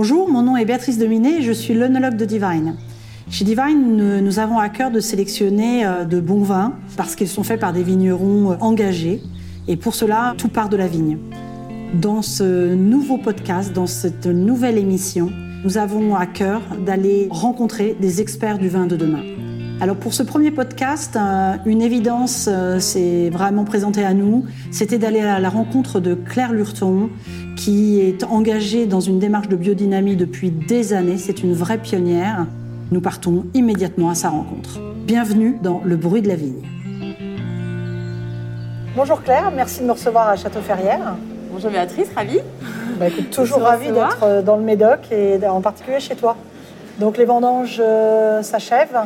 Bonjour, mon nom est Béatrice Dominé je suis l'œnologue de Divine. Chez Divine, nous avons à cœur de sélectionner euh, de bons vins parce qu'ils sont faits par des vignerons euh, engagés et pour cela, tout part de la vigne. Dans ce nouveau podcast, dans cette nouvelle émission, nous avons à cœur d'aller rencontrer des experts du vin de demain. Alors pour ce premier podcast, euh, une évidence s'est vraiment présentée à nous, c'était d'aller à la rencontre de Claire Lurton, qui est engagée dans une démarche de biodynamie depuis des années. C'est une vraie pionnière. Nous partons immédiatement à sa rencontre. Bienvenue dans Le bruit de la vigne. Bonjour Claire, merci de me recevoir à Château-Ferrière. Bonjour Béatrice, ravie. Bah, toujours ravie d'être euh, dans le Médoc et en particulier chez toi. Donc les vendanges euh, s'achèvent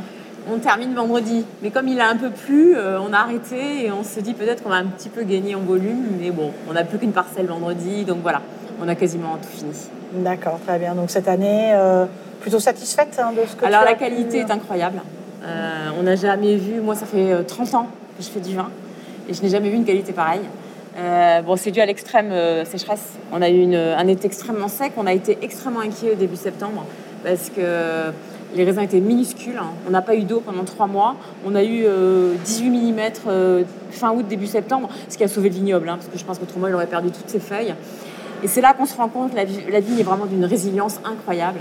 on termine vendredi. Mais comme il a un peu plu, euh, on a arrêté et on se dit peut-être qu'on va un petit peu gagner en volume. Mais bon, on n'a plus qu'une parcelle vendredi, donc voilà, on a quasiment tout fini. D'accord, très bien. Donc cette année, euh, plutôt satisfaite hein, de ce que Alors la qualité est incroyable. Euh, on n'a jamais vu, moi ça fait 30 ans que je fais du vin et je n'ai jamais vu une qualité pareille. bon, c'est dû à l'extrême sécheresse. On a eu un été extrêmement sec. On a été extrêmement inquiet au début septembre parce que les raisins étaient minuscules. Hein. On n'a pas eu d'eau pendant trois mois. On a eu 18 mm fin août, début septembre, ce qui a sauvé le vignoble, hein, parce que je pense qu'autrement, il aurait perdu toutes ses feuilles. Et c'est là qu'on se rend compte que la, vigne est vraiment d'une résilience incroyable.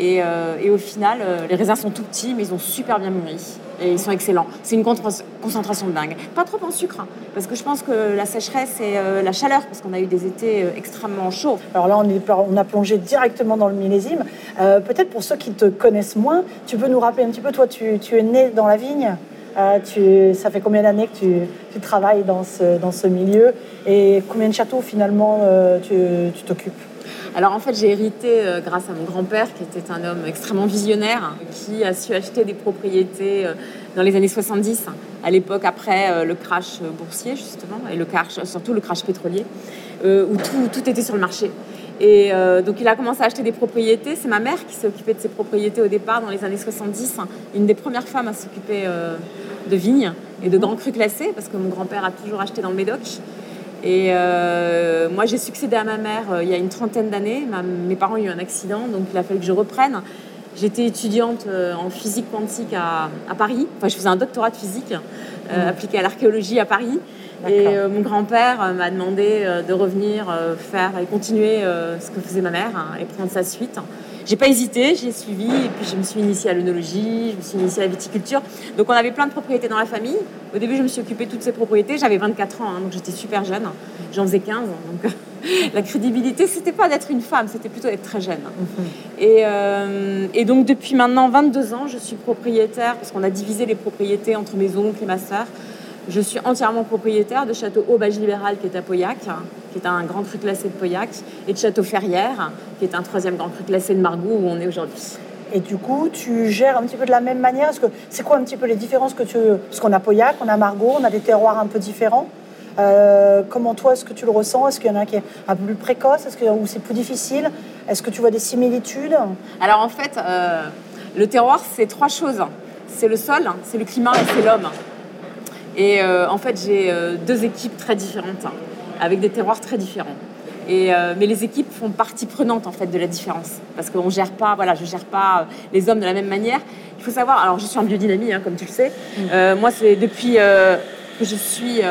Euh, et, au final, euh, les raisins sont tout petits, mais ils ont super bien mûri. Et ils sont excellents. C'est une concentration de dingue. Pas trop en sucre, hein, parce que je pense que la sécheresse et euh, la chaleur, parce qu'on a eu des étés extrêmement chauds. Alors là, on, a plongé directement dans le millésime. Peut-être pour ceux qui te connaissent moins, tu peux nous rappeler un petit peu, toi, tu, es né dans la vigne ça fait combien d'années que tu, travailles dans ce milieu? Et combien de châteaux finalement tu t'occupes? Alors en fait, j'ai hérité euh, grâce à mon grand-père, qui était un homme extrêmement visionnaire, qui a su acheter des propriétés euh, dans les années 70, à l'époque après euh, le crash boursier justement, et le crash, surtout le crash pétrolier, où tout, était sur le marché. Et donc il a commencé à acheter des propriétés. C'est ma mère qui s'est occupée de ces propriétés au départ dans les années 70, une des premières femmes à s'occuper de vignes et de grands crus classés, parce que mon grand-père a toujours acheté dans le Médoc. Et euh, moi, j'ai succédé à ma mère euh, il y a une trentaine d'années. Mes parents ont eu un accident, donc il a fallu que je reprenne. J'étais étudiante euh, en physique quantique à, Paris. Enfin, je faisais un doctorat de physique mmh. appliqué à l'archéologie à Paris. Et mon grand-père m'a demandé de revenir faire et continuer ce que faisait ma mère hein, et prendre sa suite. J'ai pas hésité, j'ai suivi et puis je me suis initiée à l'œnologie, je me suis initiée à la viticulture. Donc on avait plein de propriétés dans la famille. Au début, je me suis occupée de toutes ces propriétés. J'avais 24 ans, hein, donc j'étais super jeune. J'en faisais 15. Donc la crédibilité, c'était pas d'être une femme, c'était plutôt d'être très jeune. Mhm. Et, euh, et, donc depuis maintenant 22 ans, je suis propriétaire, parce qu'on a divisé les propriétés entre mes oncles et ma sœur. Je suis entièrement propriétaire de Château Aubage Libéral qui est à Pauillac, qui est un grand cru classé de Pauillac, et de Château Ferrière, qui est un troisième grand cru classé de Margaux où on est aujourd'hui. Et du coup, tu gères un petit peu de la même manière? Que c'est quoi un petit peu les différences que tu parce qu'on a Pauillac, on a Margaux, on a des terroirs un peu différents. Euh, comment toi, est-ce que tu le ressens? Est-ce qu'il y en a qui est un peu plus précoce? Est-ce que ou c'est plus difficile? Est-ce que tu vois des similitudes? Alors en fait, euh, le terroir, c'est trois choses. C'est le sol, c'est le climat et c'est l'homme. Et euh, en fait, j'ai euh, deux équipes très différentes, hein, avec des terroirs très différents. Et, euh, mais les équipes font partie prenante en fait de la différence, parce qu'on gère pas, voilà, je gère pas les hommes de la même manière. Il faut savoir, alors je suis en biodynamie, hein, comme tu le sais. Mm. moi, c'est depuis que je suis,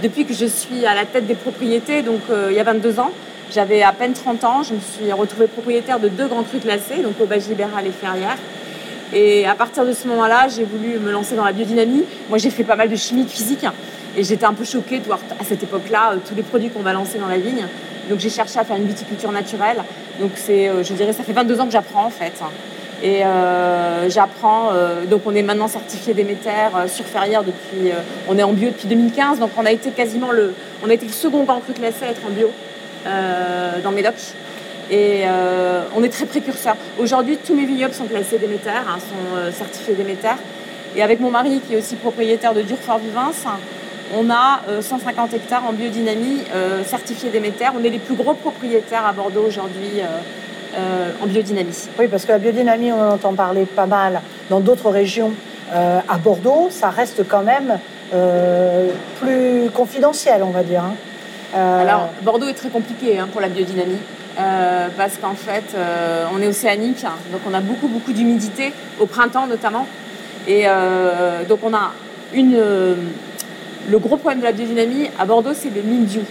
depuis que je suis à la tête des propriétés, donc il y a 22 ans. J'avais à peine 30 ans, je me suis retrouvée propriétaire de deux grands crus classés, donc Aubage Libéral et Ferrière. Et à partir de ce moment-là, j'ai voulu me lancer dans la biodynamie. Moi, j'ai fait pas mal de chimie, de physique. Et j'étais un peu choquée de voir à cette époque-là euh, tous les produits qu'on va lancer dans la vigne. Donc j'ai cherché à faire une viticulture naturelle. Donc c'est, euh, je dirais, ça fait 22 ans que j'apprends en fait. Et euh, j'apprends. donc on est maintenant certifié Déméter sur Ferrière depuis. on est en bio depuis 2015. Donc on a été quasiment le, on a été le second grand cru classé à être en bio dans Médoc. Et euh, on est très précurseurs. Aujourd'hui, tous mes vignobles sont classés Déméter, hein, sont euh, certifiés Déméter. Et avec mon mari, qui est aussi propriétaire de Durfort Vivins, on a 150 euh, hectares en biodynamie certifiés Déméter. On est les plus gros propriétaires à Bordeaux aujourd'hui en biodynamie. Oui, parce que la biodynamie, on en entend parler pas mal dans d'autres régions. à Bordeaux, ça reste quand même plus confidentiel, on va dire. Hein. Alors, Bordeaux est très compliqué hein, pour la biodynamie. Parce qu'en fait, on est océanique, donc on a beaucoup, beaucoup d'humidité, au printemps notamment. Et donc on a une, le gros problème de la biodynamie à Bordeaux, c'est le mildiou.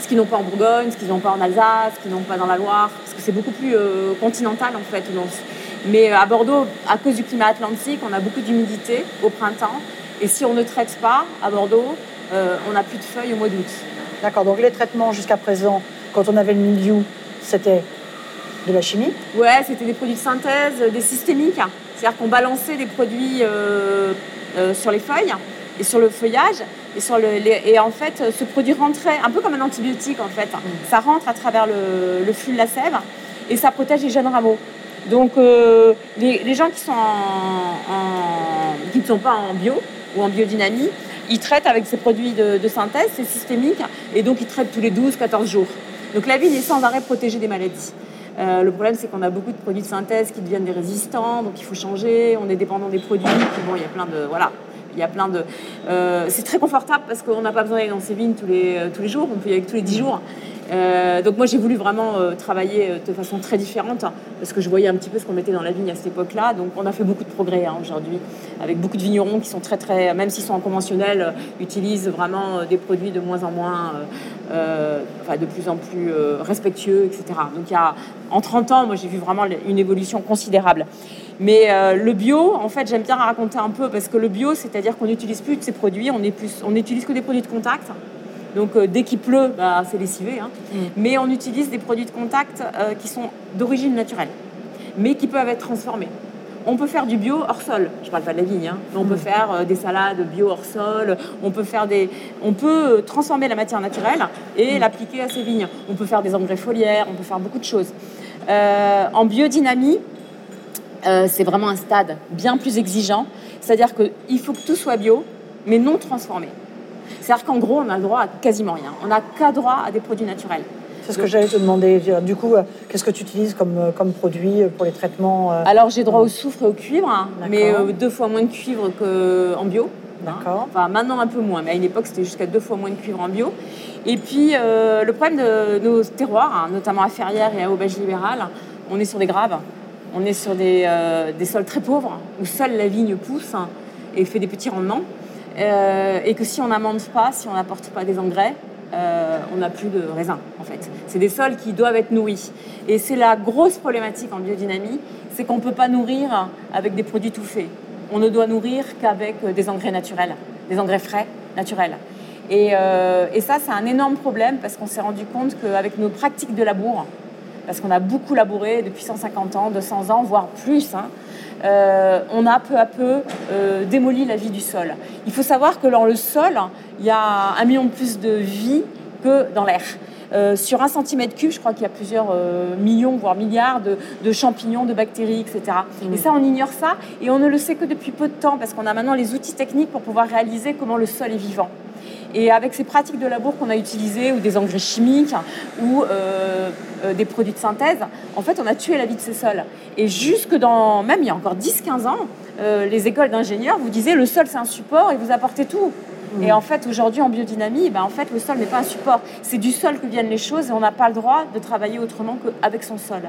Ce qu'ils n'ont pas en Bourgogne, ce qu'ils n'ont pas en Alsace, ce qu'ils n'ont pas dans la Loire, parce que c'est beaucoup plus continental en fait. Mais à Bordeaux, à cause du climat atlantique, on a beaucoup d'humidité au printemps. Et si on ne traite pas à Bordeaux, on n'a plus de feuilles au mois d'août. D'accord, donc les traitements jusqu'à présent, quand on avait le milieu, c'était de la chimie Ouais, c'était des produits de synthèse, des systémiques. C'est-à-dire qu'on balançait des produits euh, euh, sur les feuilles et sur le feuillage. Et, sur le, et en fait, ce produit rentrait un peu comme un antibiotique en fait. Mm. Ça rentre à travers le, flux de la sève et ça protège les jeunes rameaux. Donc euh, les, gens qui, sont qui ne sont pas en bio ou en biodynamie, ils traitent avec ces produits de, synthèse, c'est systémique, et donc ils traitent tous les 12-14 jours. Donc la vigne est sans arrêt protégée des maladies. Euh, le problème, c'est qu'on a beaucoup de produits de synthèse qui deviennent des résistants, donc il faut changer. On est dépendant des produits. bon, il y a plein de voilà, il y a plein de. Euh, c'est très confortable parce qu'on n'a pas besoin d'aller dans ces vignes tous les tous les jours. On peut y aller tous les 10 jours. Euh, donc moi j'ai voulu vraiment euh, travailler euh, de façon très différente parce que je voyais un petit peu ce qu'on mettait dans la vigne à cette époque-là. Donc on a fait beaucoup de progrès hein, aujourd'hui avec beaucoup de vignerons qui sont très très, même s'ils sont en conventionnel, utilisent vraiment des produits de moins en moins, enfin de plus en plus respectueux, etc. Donc il y a en 30 ans, moi j'ai vu vraiment une évolution considérable. Mais le bio, en fait, j'aime bien raconter un peu parce que le bio, c'est-à-dire qu'on n'utilise plus de ces produits, on, plus, on n'utilise que des produits de contact. Donc euh, dès qu'il pleut, bah, c'est lessivé. Hein. Mm. Mais on utilise des produits de contact euh, qui sont d'origine naturelle, mais qui peuvent être transformés. On peut faire du bio hors sol. Je ne parle pas de la vigne, hein. on peut mm. faire euh, des salades bio hors sol. On peut faire des, on peut transformer la matière naturelle et mm. l'appliquer à ces vignes. On peut faire des engrais foliaires. On peut faire beaucoup de choses. en biodynamie, c'est vraiment un stade bien plus exigeant. C'est-à-dire qu'il faut que tout soit bio, mais non transformé. C'est-à-dire qu'en gros, on a le droit à quasiment rien. On n'a qu'à droit à des produits naturels. C'est ce que j'allais te demander. Du coup, euh, qu'est-ce que tu utilises comme, euh, comme produit pour les traitements euh, Alors, j'ai droit au soufre et au cuivre, hein, mais deux fois moins de cuivre qu'en bio. D'accord. Enfin, maintenant un peu moins, mais à une époque, c'était jusqu'à deux fois moins de cuivre en bio. Et puis, le problème de nos terroirs, hein, notamment à Ferrières et à Aubage Libérale, on est sur des graves. On est sur des, des sols très pauvres, où seule la vigne pousse hein, et fait des petits rendements. Euh, et que si on n'amende pas, si on n'apporte pas des engrais, euh, on n'a plus de raisin en fait. C'est des sols qui doivent être nourris. Et c'est la grosse problématique en biodynamie, c'est qu'on ne peut pas nourrir avec des produits tout faits. On ne doit nourrir qu'avec des engrais naturels, des engrais frais, naturels. Et, euh, et ça, c'est un énorme problème parce qu'on s'est rendu compte qu'avec nos pratiques de labour, parce qu'on a beaucoup labouré depuis 150 ans, 200 ans, voire plus, hein, euh, on a peu à peu euh, démoli la vie du sol. Il faut savoir que dans le sol, il y a un million de plus de vie que dans l'air. Euh, sur un centimètre cube, je crois qu'il y a plusieurs millions, voire milliards de, champignons, de bactéries, etc. Mmh. Et ça, on ignore ça et on ne le sait que depuis peu de temps parce qu'on a maintenant les outils techniques pour pouvoir réaliser comment le sol est vivant. Et avec ces pratiques de labour qu'on a utilisées, ou des engrais chimiques, ou euh, euh, des produits de synthèse, en fait, on a tué la vie de ces sols. Et jusque dans, même il y a encore 10-15 ans, euh, les écoles d'ingénieurs vous disaient le sol c'est un support et vous apportez tout. Mmh. Et en fait, aujourd'hui, en biodynamie, ben, en fait, le sol n'est pas un support. C'est du sol que viennent les choses et on n'a pas le droit de travailler autrement qu'avec son sol.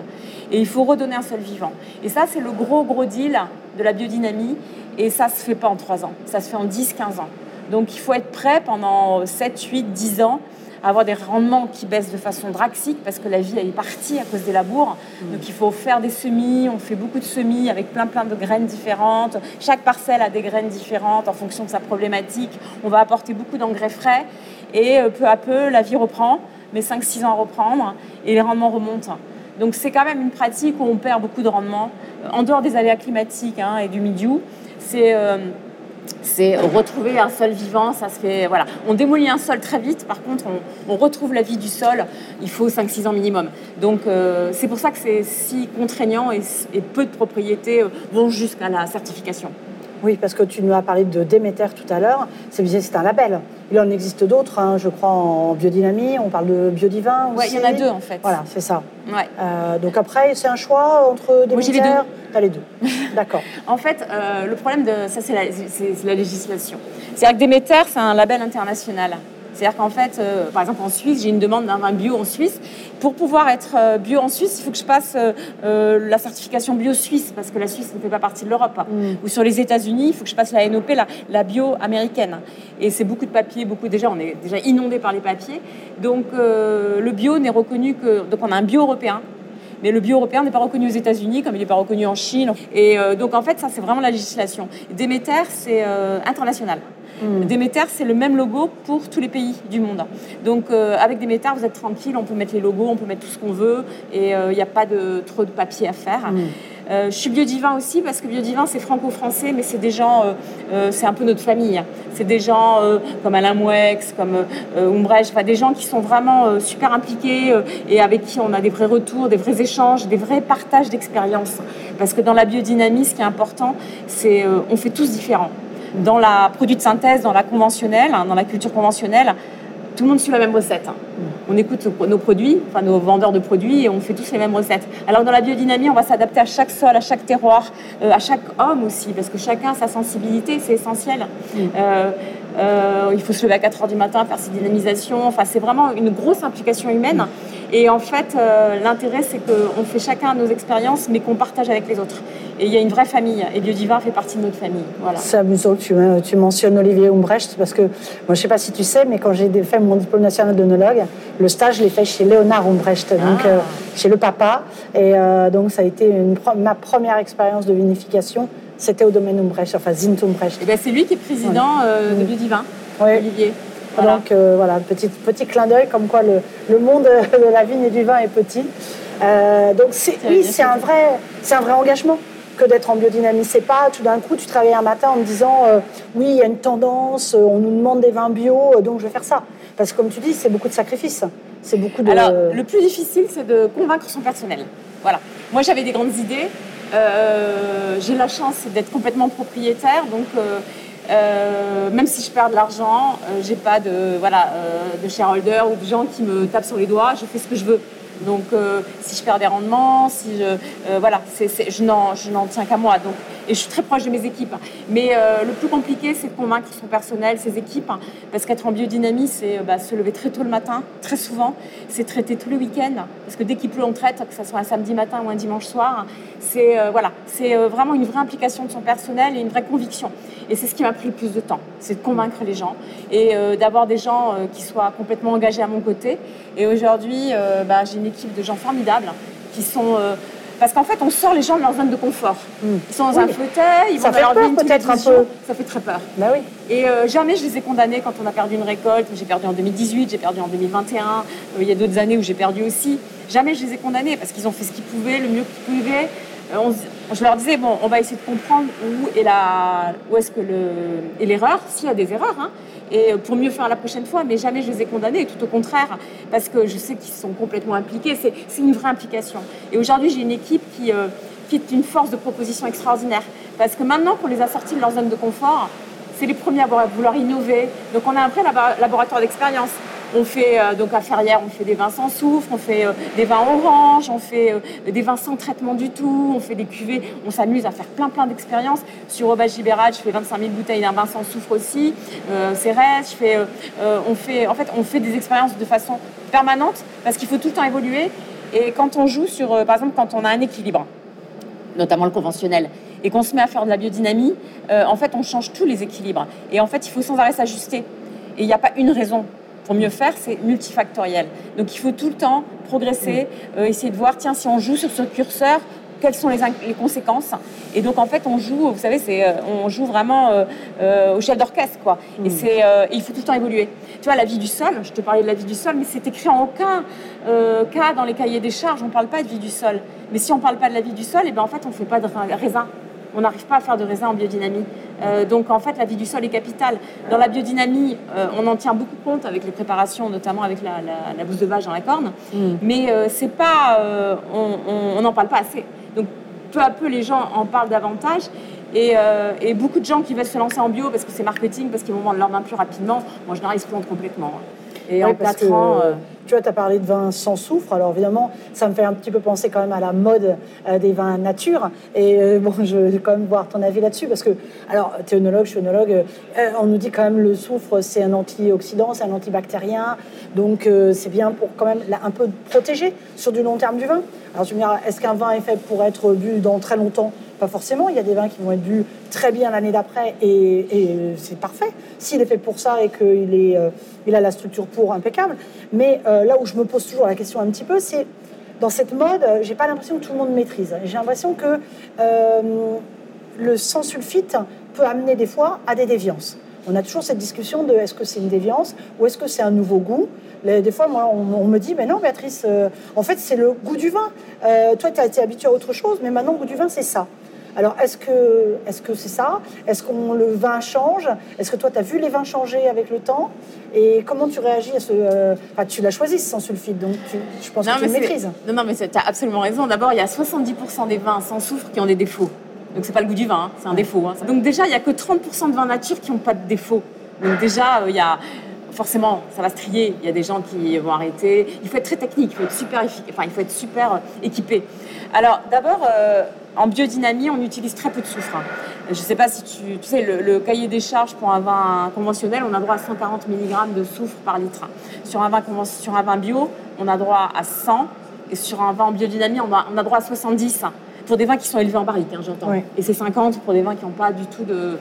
Et il faut redonner un sol vivant. Et ça, c'est le gros, gros deal de la biodynamie. Et ça ne se fait pas en 3 ans. Ça se fait en 10-15 ans. Donc il faut être prêt pendant 7, 8, 10 ans à avoir des rendements qui baissent de façon draxique parce que la vie est partie à cause des labours. Mm. Donc il faut faire des semis, on fait beaucoup de semis avec plein plein de graines différentes. Chaque parcelle a des graines différentes en fonction de sa problématique. On va apporter beaucoup d'engrais frais et euh, peu à peu la vie reprend, mais 5-6 ans à reprendre et les rendements remontent. Donc c'est quand même une pratique où on perd beaucoup de rendement. En dehors des aléas climatiques hein, et du milieu, c'est... Euh, c'est retrouver un sol vivant, ça se fait, voilà. On démolit un sol très vite, par contre, on, retrouve la vie du sol, il faut 5-6 ans minimum. Donc, euh, c'est pour ça que c'est si contraignant et, peu de propriétés euh, vont jusqu'à la certification. Oui, parce que tu nous as parlé de Déméter tout à l'heure, c'est un label. Il en existe d'autres, hein, je crois, en biodynamie, on parle de biodivin Oui, il y en a deux en fait. Voilà, c'est ça. Ouais. Euh, donc après, c'est un choix entre Déméter Les deux. D'accord. en fait, euh, le problème de ça, c'est la, la, législation. C'est-à-dire que Déméter, c'est un label international. C'est-à-dire qu'en fait, euh, par exemple en Suisse, j'ai une demande d'un vin bio en Suisse. Pour pouvoir être euh, bio en Suisse, il faut que je passe euh, la certification bio suisse, parce que la Suisse ne fait pas partie de l'Europe. Mm. Ou sur les États-Unis, il faut que je passe la NOP, la, la bio américaine. Et c'est beaucoup de papiers, beaucoup déjà, on est déjà inondé par les papiers. Donc le bio n'est reconnu que. Donc on a un bio européen mais le bio européen n'est pas reconnu aux États-Unis, comme il n'est pas reconnu en Chine. Et euh, donc, en fait, ça, c'est vraiment la législation. Déméter, c'est euh, international. Hmm. Déméter, c'est le même logo pour tous les pays du monde. Donc, euh, avec Déméter, vous êtes tranquille, on peut mettre les logos, on peut mettre tout ce qu'on veut, et il n'y a pas de, trop de papier à faire. Hmm. Euh, je suis biodivin aussi parce que biodivin c'est franco-français, mais c'est des gens, euh, euh, c'est un peu notre famille. C'est des gens comme Alain Mouex, comme Umbrecht, enfin des gens qui sont vraiment super impliqués et avec qui on a des vrais retours, des vrais échanges, des vrais partages d'expériences. Parce que dans la biodynamie, ce qui est important, c'est on fait tous différents. Dans la produit de synthèse, dans la conventionnelle, hein, dans la culture conventionnelle, tout le monde suit la même recette. Hein. On écoute nos produits, enfin nos vendeurs de produits, et on fait tous les mêmes recettes. Alors dans la biodynamie, on va s'adapter à chaque sol, à chaque terroir, euh, à chaque homme aussi, parce que chacun a sa sensibilité, c'est essentiel. Mm. Euh, euh, il faut se lever à 4 heures du matin, faire ses dynamisations. Enfin, c'est vraiment une grosse implication humaine. Et en fait, l'intérêt, c'est qu'on fait chacun nos expériences, mais qu'on partage avec les autres. Et il y a une vraie famille. Et Biodivin fait partie de notre famille. Voilà. C'est amusant que tu, euh, tu, mentionnes Olivier Umbrecht, parce que moi, je ne sais pas si tu sais, mais quand j'ai fait mon diplôme national d'onologue, le stage, je l'ai fait chez Léonard Umbrecht, donc ah. euh, chez le papa. Et euh, donc, ça a été une, ma première expérience de vinification. C'était au domaine Umbrecht, enfin Zint Umbrecht. Et ben, c'est lui qui est président de Biodivin, Olivier. Donc voilà, petit, petit clin d'œil comme quoi le, le, monde de la vigne et du vin est petit. donc oui, c'est un, vrai, un vrai engagement que d'être en biodynamie. C'est pas tout d'un coup tu travailles un matin en me disant euh, oui il y a une tendance, euh, on nous demande des vins bio, euh, donc je vais faire ça. Parce que comme tu dis, c'est beaucoup de sacrifices. C'est beaucoup de. Alors le plus difficile c'est de convaincre son personnel. Voilà. Moi j'avais des grandes idées. J'ai la chance d'être complètement propriétaire, donc. Même si je perds de l'argent, j'ai pas de voilà de shareholder ou de gens qui me tapent sur les doigts. Je fais ce que je veux. Donc, euh, si je perds des rendements, si je, euh, voilà, je n'en tiens qu'à moi. Donc, et je suis très proche de mes équipes. Mais euh, le plus compliqué, c'est de convaincre son personnel, ses équipes, hein, parce qu'être en biodynamie, c'est bah, se lever très tôt le matin, très souvent. C'est traiter tous les week-ends, parce que dès qu'il pleut, on traite, que ce soit un samedi matin ou un dimanche soir. C'est voilà, c'est vraiment une vraie implication de son personnel et une vraie conviction. Et c'est ce qui m'a pris le plus de temps, c'est de convaincre les gens et d'avoir des gens qui soient complètement engagés à mon côté. Et aujourd'hui, bah, j'ai une équipe de gens formidables qui sont. Euh, parce qu'en fait, on sort les gens de leur zone de confort. Hmm. Ils sont dans un fauteuil, ils ça vont dans peut-être un peu. Ça fait très peur. Bah oui. Et euh, jamais je les ai condamnés quand on a perdu une récolte. J'ai perdu en 2018, j'ai perdu en 2021. Euh, il y a d'autres années où j'ai perdu aussi. Jamais je les ai condamnés parce qu'ils ont fait ce qu'ils pouvaient, le mieux qu'ils pouvaient. je leur disais bon, on va essayer de comprendre où est la, où est-ce que le, l'erreur, s'il y a des erreurs. Hein et pour mieux faire la prochaine fois, mais jamais je les ai condamnés, tout au contraire, parce que je sais qu'ils sont complètement impliqués, c'est une vraie implication. Et aujourd'hui, j'ai une équipe qui, euh, qui est une force de proposition extraordinaire, parce que maintenant qu'on les a sortis de leur zone de confort, c'est les premiers à vouloir innover. Donc on a un vrai laboratoire d'expérience. On fait euh, donc à Ferrière, on fait des vins sans soufre, on fait euh, des vins orange, on fait euh, des vins sans traitement du tout, on fait des cuvées, on s'amuse à faire plein plein d'expériences. Sur Aubage Gibérade, je fais 25 000 bouteilles d'un vin sans soufre aussi. Cérès, je fais, on fait, en fait, on fait des expériences de façon permanente parce qu'il faut tout le temps évoluer. Et quand on joue sur, par exemple, quand on a un équilibre, notamment le conventionnel, et qu'on se met à faire de la biodynamie, en fait, on change tous les équilibres. Et en fait, il faut sans arrêt s'ajuster. Et il n'y a pas une raison pour mieux faire, c'est multifactoriel. Donc il faut tout le temps progresser, euh, essayer de voir, tiens, si on joue sur ce curseur, quelles sont les, conséquences. Et donc en fait, on joue, vous savez, c'est, euh, on joue vraiment euh, au chef d'orchestre, quoi. Et mm. c'est, il faut tout le temps évoluer. Tu vois, la vie du sol, je te parlais de la vie du sol, mais c'est écrit en aucun cas dans les cahiers des charges, on ne parle pas de vie du sol. Mais si on ne parle pas de la vie du sol, et eh ben en fait, on ne fait pas de raisin on n'arrive pas à faire de raisin en biodynamie. Euh, donc en fait, la vie du sol est capitale. Dans la biodynamie, euh, on en tient beaucoup compte avec les préparations, notamment avec la, la, bouse de vache dans la corne. Mm. Mais euh, c'est pas, on n'en parle pas assez. Donc peu à peu, les gens en parlent davantage. Et, beaucoup de gens qui veulent se lancer en bio parce que c'est marketing, parce qu'ils vont vendre leur vin plus rapidement, moi je n'arrive pas complètement. Et en 4 ans. Euh, tu vois, tu as parlé de vin sans soufre. Alors évidemment, ça me fait un petit peu penser quand même à la mode euh, des vins nature. Et euh, bon, je vais quand même voir ton avis là-dessus parce que, alors, tu es œnologue, je suis œnologue. on nous dit quand même le soufre, c'est un antioxydant, c'est un antibactérien. Donc c'est bien pour quand même un peu protéger sur du long terme du vin. Alors tu me diras, est-ce qu'un vin est fait pour être bu dans très longtemps? Pas forcément, il y a des vins qui vont être bu très bien l'année d'après et, c'est parfait. S'il est fait pour ça et qu'il euh, a la structure pour impeccable. Mais euh, là où je me pose toujours la question un petit peu, c'est dans cette mode, euh, j'ai pas l'impression que tout le monde maîtrise. J'ai l'impression que le sans sulfite peut amener des fois à des déviances. On a toujours cette discussion de est-ce que c'est une déviance ou est-ce que c'est un nouveau goût? des fois, moi, on, me dit, mais non, Béatrice, en fait, c'est le goût du vin. toi, tu as été habituée à autre chose, mais maintenant, le goût du vin, c'est ça. Alors, est-ce que c'est ça? Est-ce que le vin change? Est-ce que toi, tu as vu les vins changer avec le temps? Et comment tu réagis à ce... Euh, enfin, tu l'as choisi, sans sulfite, donc je pense que tu le maîtrises. Non, non, mais tu as absolument raison. D'abord, il y a 70% des vins sans soufre qui ont des défauts. Donc, c'est pas le goût du vin, hein, c'est un défaut. Hein. Donc, déjà, il n'y a que 30% de vins nature qui n'ont pas de défaut. Donc, déjà, euh, il y a forcément, ça va se trier. Il y a des gens qui vont arrêter. Il faut être très technique, il faut être super, enfin, il faut être super euh, équipé. Alors, d'abord, en biodynamie, on utilise très peu de soufre. Hein. Je ne sais pas si tu, tu sais, le, cahier des charges pour un vin conventionnel, on a droit à 140 mg de soufre par litre. Sur un vin, sur un vin bio, on a droit à 100. Et sur un vin en biodynamie, on a, droit à 70. Pour des vins qui sont élevés en barrique, hein, j'entends. Et c'est 50 pour des vins qui n'ont pas du tout de,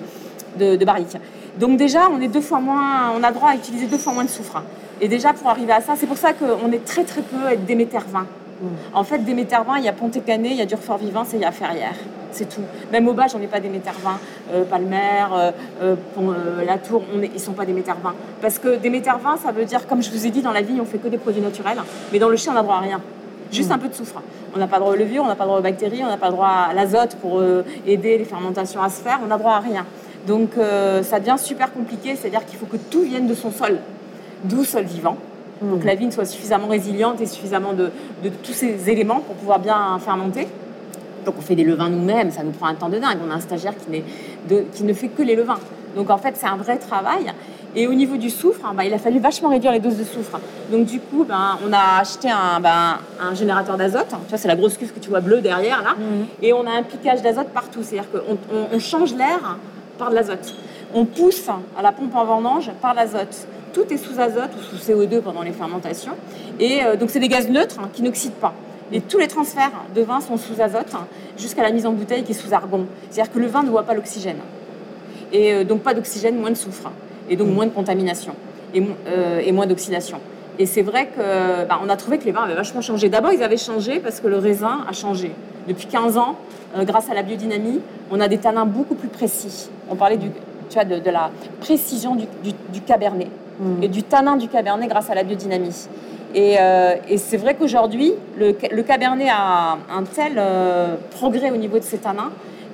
de, barrique. Donc déjà, on est deux fois moins, on a droit à utiliser deux fois moins de soufre. Et déjà, pour arriver à ça, c'est pour ça qu'on est très très peu être Déméter En fait, des métervins, il y a Ponté-Canet, il y a Durfort Vivant, et il y a Ferrières. C'est tout. Même au bas, j'en ai pas des métervins. Euh, Palmer, euh, euh, euh, La Tour, on est, ils sont pas des métervins. Parce que des métervins, ça veut dire, comme je vous ai dit, dans la vigne, on fait que des produits naturels. Mais dans le chien, on n'a droit à rien. Juste un peu de soufre. On n'a pas droit aux levures, on n'a pas droit aux bactéries, on n'a pas droit à l'azote pour aider les fermentations à se faire. On n'a droit à rien. Donc ça devient super compliqué, c'est-à-dire qu'il faut que tout vienne de son sol, d'où sol vivant. Donc la vigne soit suffisamment résiliente et suffisamment de, tous ces éléments pour pouvoir bien fermenter. Donc on fait des levains nous-mêmes, ça nous prend un temps de dingue. On a un stagiaire qui, qui ne fait que les levains. Donc en fait c'est un vrai travail. Et au niveau du soufre, hein, bah, il a fallu vachement réduire les doses de soufre. Donc du coup, ben, on a acheté un, ben, un générateur d'azote. Tu vois, c'est la grosse cuve que tu vois bleue derrière là. Mhm. Et on a un piquage d'azote partout. C'est-à-dire qu'on on change l'air par de l'azote. On pousse à la pompe en vendange par l'azote tout est sous azote ou sous CO2 pendant les fermentations. Et euh, donc, c'est des gaz neutres hein, qui n'oxydent pas. Et tous les transferts de vin sont sous azote hein, jusqu'à la mise en bouteille qui est sous argon. C'est-à-dire que le vin ne voit pas l'oxygène. Et euh, donc, pas d'oxygène, moins de soufre. Et donc, moins de contamination. Et, euh, et moins d'oxydation. Et c'est vrai qu'on bah, a trouvé que les vins avaient vachement changé. D'abord, ils avaient changé parce que le raisin a changé. Depuis 15 ans, grâce à la biodynamie, on a des tanins beaucoup plus précis. On parlait de, la précision du cabernet. Mm. et du tanin du cabernet grâce à la biodynamie. Et, euh, c'est vrai qu'aujourd'hui, le, cabernet a un tel euh, progrès au niveau de ses tanins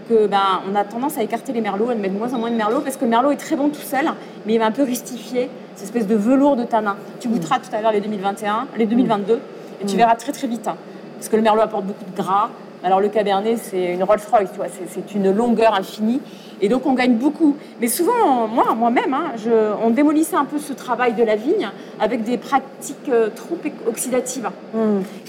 que ben, on a tendance à écarter les merlots, à mettre de moins en moins de merlots, parce que le merlot est très bon tout seul, mais il va un peu rustifier cette espèce de velours de tanin. Tu goûteras tout à l'heure les 2021, les 2022, et tu mm. verras très très vite, hein. parce que le merlot apporte beaucoup de gras. Alors le cabernet, c'est une Rolls-Royce, c'est une longueur infinie. Et donc on gagne beaucoup. Mais souvent, moi, moi-même, hein, on démolissait un peu ce travail de la vigne avec des pratiques euh, trop oxydatives.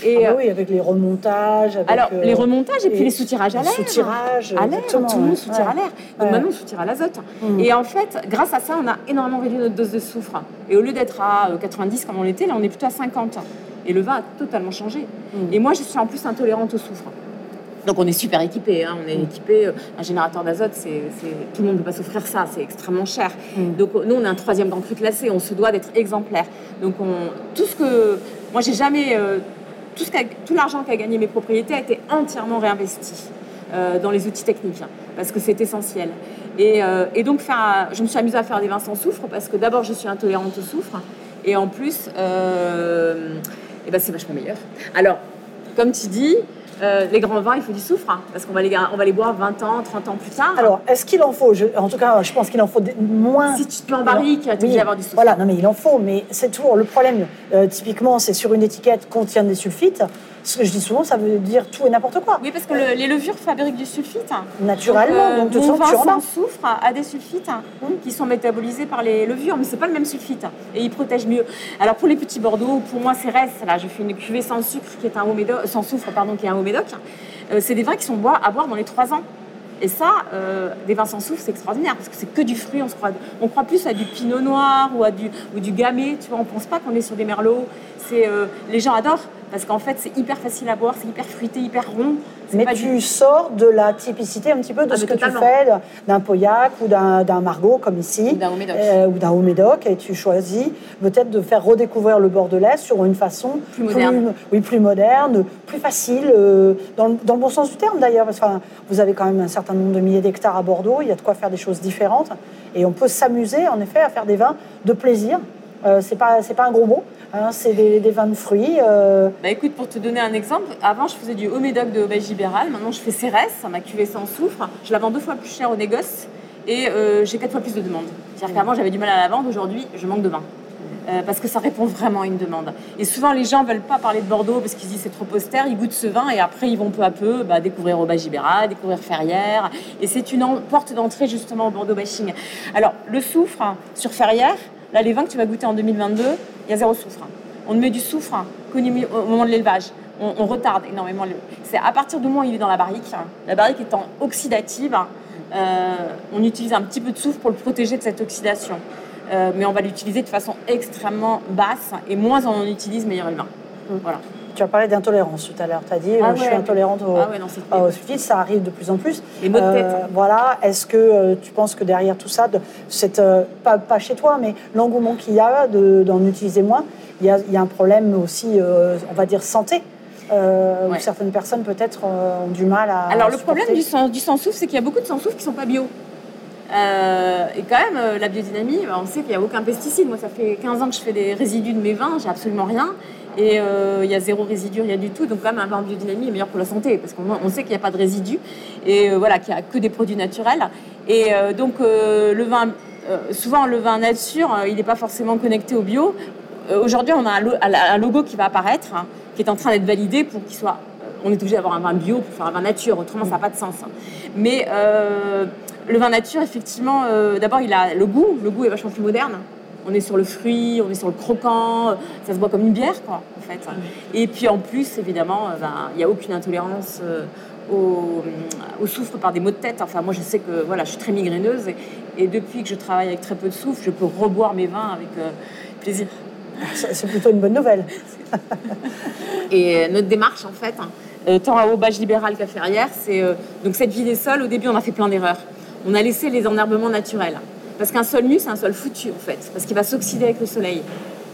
Et, ah bah oui, avec les remontages. alors, euh, les remontages et, puis les soutirages à l'air. Soutirage, à l'air. Tout le monde soutire à l'air. Donc maintenant, on soutire à l'azote. Hmm. Et en fait, grâce à ça, on a énormément réduit notre dose de soufre. Et au lieu d'être à 90 euh, comme on l'était, là, on est plutôt à 50. Et le vin a totalement changé. Hmm. Et moi, je suis en plus intolérante au soufre. Donc on est super équipé, hein. on est équipé. Euh, un générateur d'azote, c'est, tout le monde ne peut pas s'offrir ça, c'est extrêmement cher. Mm. Donc nous, on est un troisième grand cru classé, on se doit d'être exemplaire. Donc on, tout ce que, moi j'ai jamais, euh, tout, ce tout l'argent qu'a gagné mes propriétés a été entièrement réinvesti euh, dans les outils techniques, hein, parce que c'est essentiel. Et, et donc faire, je me suis amusée à faire des vins sans soufre parce que d'abord je suis intolérante au soufre et en plus, et ben c'est vachement meilleur. Alors, comme tu dis, euh, les grands vins, il faut du soufre, hein, parce qu'on va, les, on va les boire 20 ans, 30 ans plus tard. Alors, est-ce qu'il en faut? En tout cas, je pense qu'il en faut moins. Si tu te mets en barrique, tu vas avoir du soufre. Voilà, non mais il en faut, mais c'est toujours le problème. Euh, typiquement, c'est sur une étiquette contient des sulfites. Ce que je dis souvent, ça veut dire tout et n'importe quoi. Oui, parce que les levures fabriquent du sulfite. Naturellement, donc, de toute façon, tu en soufre a des sulfites hum. qui sont métabolisés par les levures, mais c'est pas le même sulfite et ils protègent mieux. Alors pour les petits Bordeaux, pour moi c'est reste. Là, je fais une cuvée sans sucre qui est un haut médoc, sans soufre pardon, qui est un haut médoc. Euh, c'est des vins qui sont à boire dans les 3 ans. Et ça, euh, des vins sans soufre, c'est extraordinaire parce que c'est que du fruit. On, se croit, on croit plus à du pinot noir ou à du, ou du gamay. Tu vois, on pense pas qu'on est sur des merlots. C'est, euh, les gens adorent parce qu'en fait, c'est hyper facile à boire, c'est hyper fruité, hyper rond. Mais tu sors de la typicité un petit peu de ah, ce que tu fais d'un Pauillac ou d'un Margot, comme ici, ou d'un Haut-Médoc. Euh, ou d'un Haut-Médoc, et tu choisis peut-être de faire redécouvrir le Bordelais sur une façon plus moderne, oui, plus moderne, plus facile, euh, dans, le, bon sens du terme d'ailleurs, parce que vous avez quand même un certain nombre de milliers d'hectares à Bordeaux, il y a de quoi faire des choses différentes, et on peut s'amuser en effet à faire des vins de plaisir. Euh, c'est pas c'est pas un gros mot, Hein, c'est des, vins de fruits. Euh. Bah écoute, pour te donner un exemple, avant je faisais du haut médoc de Auberge libérale, maintenant je fais Cérès, ma cuvée sans soufre. Je la vends deux fois plus cher au négoce et euh, j'ai quatre fois plus de demandes. C'est-à-dire qu'avant j'avais du mal à la vendre, aujourd'hui je manque de vin. Parce que ça répond vraiment à une demande. Et souvent, les gens veulent pas parler de Bordeaux parce qu'ils disent c'est trop austère, ils goûtent ce vin et après ils vont peu à peu bah, découvrir Auberge libérale, découvrir Ferrières. Et c'est une porte d'entrée justement au Bordeaux bashing. Alors, le soufre sur Ferrières, là, les vins que tu vas goûter en 2022, il y a zéro soufre. On met du soufre qu'au moment de l'élevage. On, retarde énormément. C'est à partir du moment où il est dans la barrique, la barrique étant oxydative, euh, on utilise un petit peu de soufre pour le protéger de cette oxydation. Euh, mais on va l'utiliser de façon extrêmement basse et moins on en utilise, meilleur est le vin. Voilà. Tu as parlé d'intolérance tout à l'heure. Tu as dit, ah euh, je suis intolérante au, ah sulfite. Ça arrive de plus en plus. Les mots de tête. Euh, voilà. Est-ce que euh, tu penses que derrière tout ça, de, cette, pas, pas, chez toi, mais l'engouement qu'il y a d'en utiliser moins, il y, a, y, a, un problème aussi, on va dire, santé où certaines personnes peut-être ont du mal à. Alors le problème du, sang, du sang c'est qu'il y a beaucoup de sang souffle qui ne sont pas bio. et quand même, la biodynamie, on sait qu'il n'y a aucun pesticide. Moi, ça fait 15 ans que je fais des résidus de mes vins, j'ai absolument rien. Et euh, il y a zéro résidu, rien du tout. Donc là, un vin en biodynamie est meilleur pour la santé parce qu'on sait qu'il n'y a pas de résidus et euh, voilà, qu'il n'y a que des produits naturels. Et euh, donc le vin, souvent le vin nature, il n'est pas forcément connecté au bio. Aujourd'hui, on a un, logo qui va apparaître, hein, qui est en train d'être validé pour qu'il soit. On est obligé d'avoir un vin bio pour faire un vin nature, autrement ça n'a pas de sens. Hein. Mais le vin nature, effectivement, d'abord il a le goût, le goût est vachement plus moderne on est sur le fruit, on est sur le croquant, ça se boit comme une bière, quoi, en fait. Et puis en plus, évidemment, euh, ben, il n'y a aucune intolérance euh, au, au, soufre par des maux de tête. Enfin, moi, je sais que voilà, je suis très migraineuse et, depuis que je travaille avec très peu de soufre, je peux reboire mes vins avec euh, plaisir. C'est plutôt une bonne nouvelle. et notre démarche, en fait, hein, tant à Aubage Libéral qu'à Ferrière, c'est donc cette vie des sols. Au début, on a fait plein d'erreurs. On a laissé les enherbements naturels. Parce qu'un sol nu, c'est un sol foutu, en fait, parce qu'il va s'oxyder avec le soleil.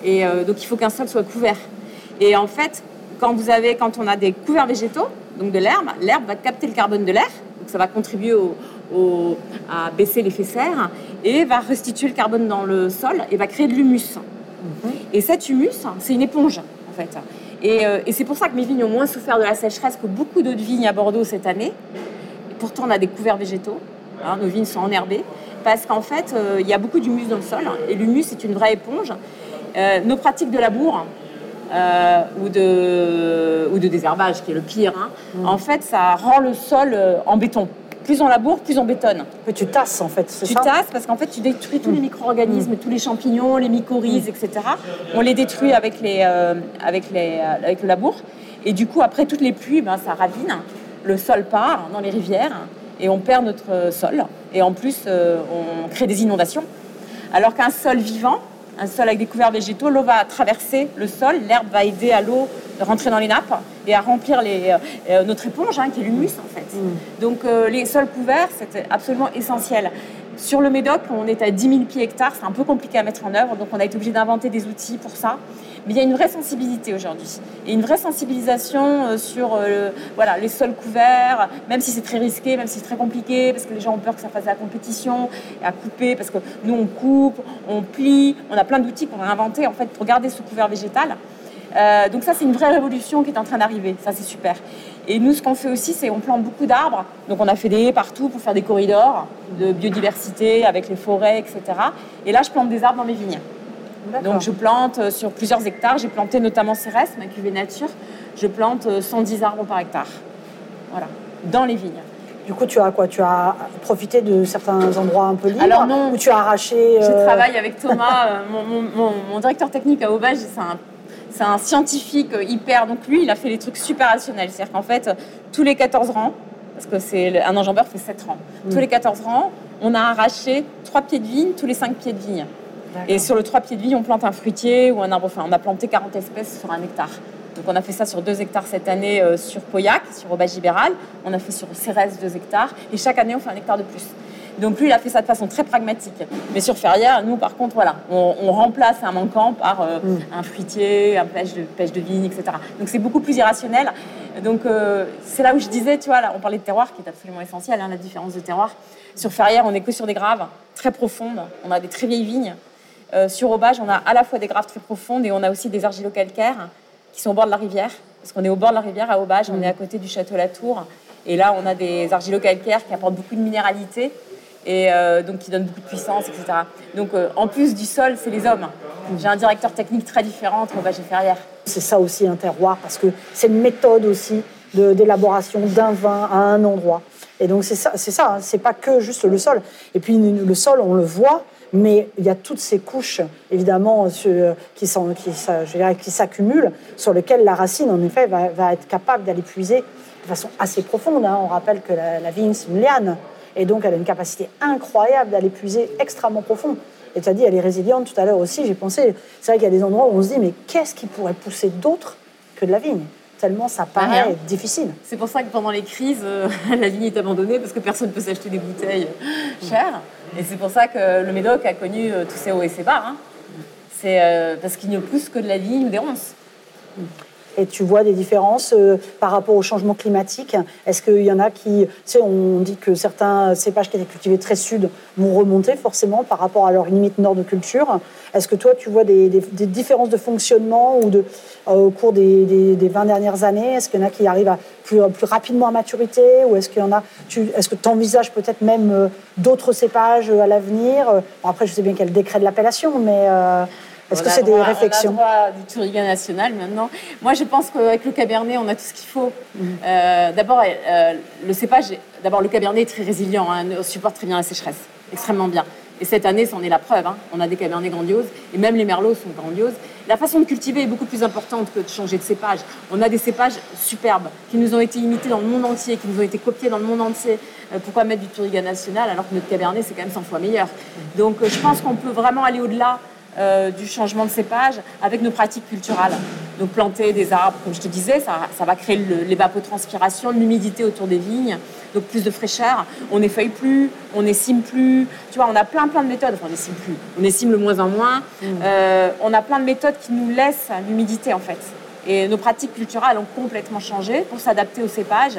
Et euh, donc, il faut qu'un sol soit couvert. Et en fait, quand, vous avez, quand on a des couverts végétaux, donc de l'herbe, l'herbe va capter le carbone de l'air, donc ça va contribuer à baisser l'effet serre, et va restituer le carbone dans le sol et va créer de l'humus. Mhm. Et cet humus, c'est une éponge, en fait. Et, euh, et c'est pour ça que mes vignes ont moins souffert de la sécheresse que beaucoup d'autres vignes à Bordeaux cette année. pourtant, on a des couverts végétaux. Hein, nos vignes sont enherbées parce qu'en fait, euh, il y a beaucoup d'humus dans le sol et l'humus est une vraie éponge. Euh, nos pratiques de labour euh, ou, de, ou de désherbage, qui est le pire, hein, mm. en fait, ça rend le sol en béton. Plus on laboure, plus on bétonne. Que tu tasses en fait, c'est ça Tu tasses parce qu'en fait tu détruis tous les mm. micro-organismes, tous les champignons, les mycorhizes, mm. etc. On les détruit avec, les, avec, les, avec le labour. Et du coup, après toutes les pluies, ben, ça ravine. Le sol part dans les rivières et on perd notre sol. Et en plus, euh, on crée des inondations. Alors qu'un sol vivant, un sol avec des couverts végétaux, l'eau va traverser le sol, l'herbe va aider à l'eau de rentrer dans les nappes et à remplir les, euh, euh, notre éponge, hein, qui est l'humus en fait. Mm. Donc les sols couverts, c'est absolument essentiel. Sur le Médoc, on est à 10 000 pieds hectares, c'est un peu compliqué à mettre en œuvre, donc on a été obligé d'inventer des outils pour ça. Mais il y a une vraie sensibilité aujourd'hui. Et une vraie sensibilisation euh, sur euh, voilà, les sols couverts, même si c'est très risqué, même si c'est très compliqué, parce que les gens ont peur que ça fasse la compétition, et à couper, parce que nous on coupe, on plie, on a plein d'outils qu'on a inventés en fait pour garder ce couvert végétal. Euh, donc ça, c'est une vraie révolution qui est en train d'arriver. Ça, c'est super. Et nous, ce qu'on fait aussi, c'est on plante beaucoup d'arbres. Donc on a fait des haies partout pour faire des corridors de biodiversité avec les forêts, etc. Et là, je plante des arbres dans mes vignes. Donc je plante euh, sur plusieurs hectares. J'ai planté notamment Cérès, ma cuvée nature, je plante 110 arbres par hectare. Voilà, dans les vignes. Du coup, tu as quoi? Tu as profité de certains endroits un peu libres Alors non. Ou tu as arraché Je travaille avec Thomas, mon, directeur technique à Aubage. C'est un c'est un scientifique hyper. Donc lui, il a fait des trucs super rationnels. C'est-à-dire qu'en fait, tous les 14 rangs, parce que c'est un enjambeur fait 7 rangs, tous mm. les 14 rangs, on a arraché 3 pieds de vigne tous les 5 pieds de vigne. Et sur le 3 pieds de vigne, on plante un fruitier ou un arbre. Enfin, on a planté 40 espèces sur un hectare. Donc on a fait ça sur 2 hectares cette année euh, sur Pauillac, sur Aubage Libéral. On a fait sur Cérès 2 hectares. Et chaque année, on fait un hectare de plus. Donc lui, il a fait ça de façon très pragmatique. Mais sur Ferrière, nous, par contre, voilà, on, remplace un manquant par euh, mm. un fruitier, un pêche de, pêche de vigne, etc. Donc c'est beaucoup plus irrationnel. Donc euh, c'est là où je disais, tu vois, là, on parlait de terroir, qui est absolument essentiel, hein, la différence de terroir. Sur Ferrière, on est que sur des graves très profondes. On a des très vieilles vignes. Euh, sur Aubage, on a à la fois des graves très profondes et on a aussi des argilo-calcaires qui sont au bord de la rivière. Parce qu'on est au bord de la rivière à Aubage, on mm. est à côté du château Latour. Et là, on a des argilo-calcaires qui apportent beaucoup de minéralité et euh, donc qui donne beaucoup de puissance, etc. Donc euh, en plus du sol, c'est les hommes. J'ai un directeur technique très différent entre Aubage et Ferrière. C'est ça aussi un terroir, parce que c'est une méthode aussi d'élaboration d'un vin à un endroit. Et donc c'est ça, c'est ça, hein. pas que juste le sol. Et puis le sol, on le voit, mais il y a toutes ces couches, évidemment, qui s'accumulent, sur lesquelles la racine, en effet, va, être capable d'aller puiser de façon assez profonde. Hein. On rappelle que la, la vigne, c'est une liane. Et donc, elle a une capacité incroyable d'aller puiser extrêmement profond. Et tu as dit, elle est résiliente tout à l'heure aussi. J'ai pensé, c'est vrai qu'il y a des endroits où on se dit, mais qu'est-ce qui pourrait pousser d'autre que de la vigne? Tellement ça paraît difficile. C'est pour ça que pendant les crises, euh, la vigne est abandonnée parce que personne ne peut s'acheter des bouteilles chères. Et c'est pour ça que le Médoc a connu euh, tous ses hauts et ses bas. Hein. C'est euh, parce qu'il ne pousse que de la vigne ou des ronces et tu vois des différences euh, par rapport au changement climatique? Est-ce qu'il y en a qui, tu sais, on dit que certains cépages qui étaient cultivés très sud vont remonter forcément par rapport à leur limite nord de culture? Est-ce que toi, tu vois des, différences de fonctionnement euh, au cours des, 20 dernières années? Est-ce qu'il y en a qui arrivent plus, rapidement à maturité? Ou est-ce que tu envisages peut-être même euh, d'autres cépages à l'avenir? Après, je sais bien qu'il y a le décret de l'appellation, mais... Est-ce que c'est des réflexions On a du Touriga national maintenant. Moi, je pense qu'avec le Cabernet, on a tout ce qu'il faut. Mhm. Euh, d'abord, euh, le cépage, d'abord, le Cabernet est très résilient, hein, supporte très bien la sécheresse, extrêmement bien. Et cette année, c'en est la preuve. Hein. On a des Cabernets grandioses, et même les Merlots sont grandioses. La façon de cultiver est beaucoup plus importante que de changer de cépage. On a des cépages superbes qui nous ont été imités dans le monde entier, qui nous ont été copiés dans le monde entier. Euh, pourquoi mettre du Touriga national alors que notre Cabernet, c'est quand même 100 fois meilleur? Donc, je pense qu'on peut vraiment aller au-delà euh, du changement de cépage avec nos pratiques culturelles. Donc planter des arbres, comme je te disais, ça, va créer l'évapotranspiration, l'humidité autour des vignes, donc plus de fraîcheur. On n'effeuille plus, on n'essime plus. Tu vois, on a plein plein de méthodes. Enfin, on n'essime plus. On essime le moins en moins. Mmh. Euh, on a plein de méthodes qui nous laissent l'humidité en fait. Et nos pratiques culturelles ont complètement changé pour s'adapter au cépage.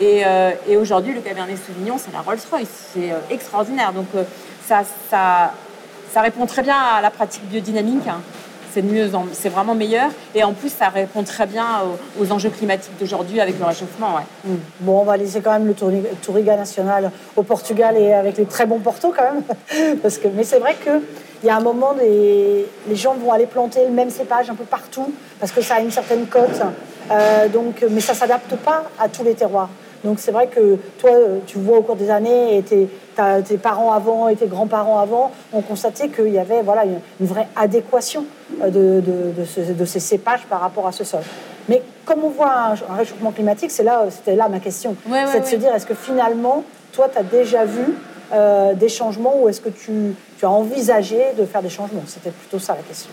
Et, euh, et aujourd'hui, le Cabernet Sauvignon, c'est la Rolls-Royce. C'est extraordinaire. Donc ça, ça ça répond très bien à la pratique biodynamique. C'est mieux, c'est vraiment meilleur. Et en plus, ça répond très bien aux, enjeux climatiques d'aujourd'hui avec le réchauffement. Mm. Bon, on va laisser quand même le Touriga national au Portugal et avec les très bons Porto quand même. Que, mais c'est vrai qu'il y a un moment, les, les gens vont aller planter le même cépage un peu partout parce que ça a une certaine cote. Euh, donc, mais ça ne s'adapte pas à tous les terroirs. Donc c'est vrai que toi, tu vois au cours des années, et tes, parents avant et tes grands-parents avant ont constaté qu'il y avait voilà, une, vraie adéquation euh, de, ces cépages par rapport à ce sol. Mais comme on voit un, réchauffement climatique, c'est là, c'était là ma question. c'est de se dire, est-ce que finalement, toi, tu as déjà vu euh, des changements ou est-ce que tu, as envisagé de faire des changements? C'était plutôt ça la question.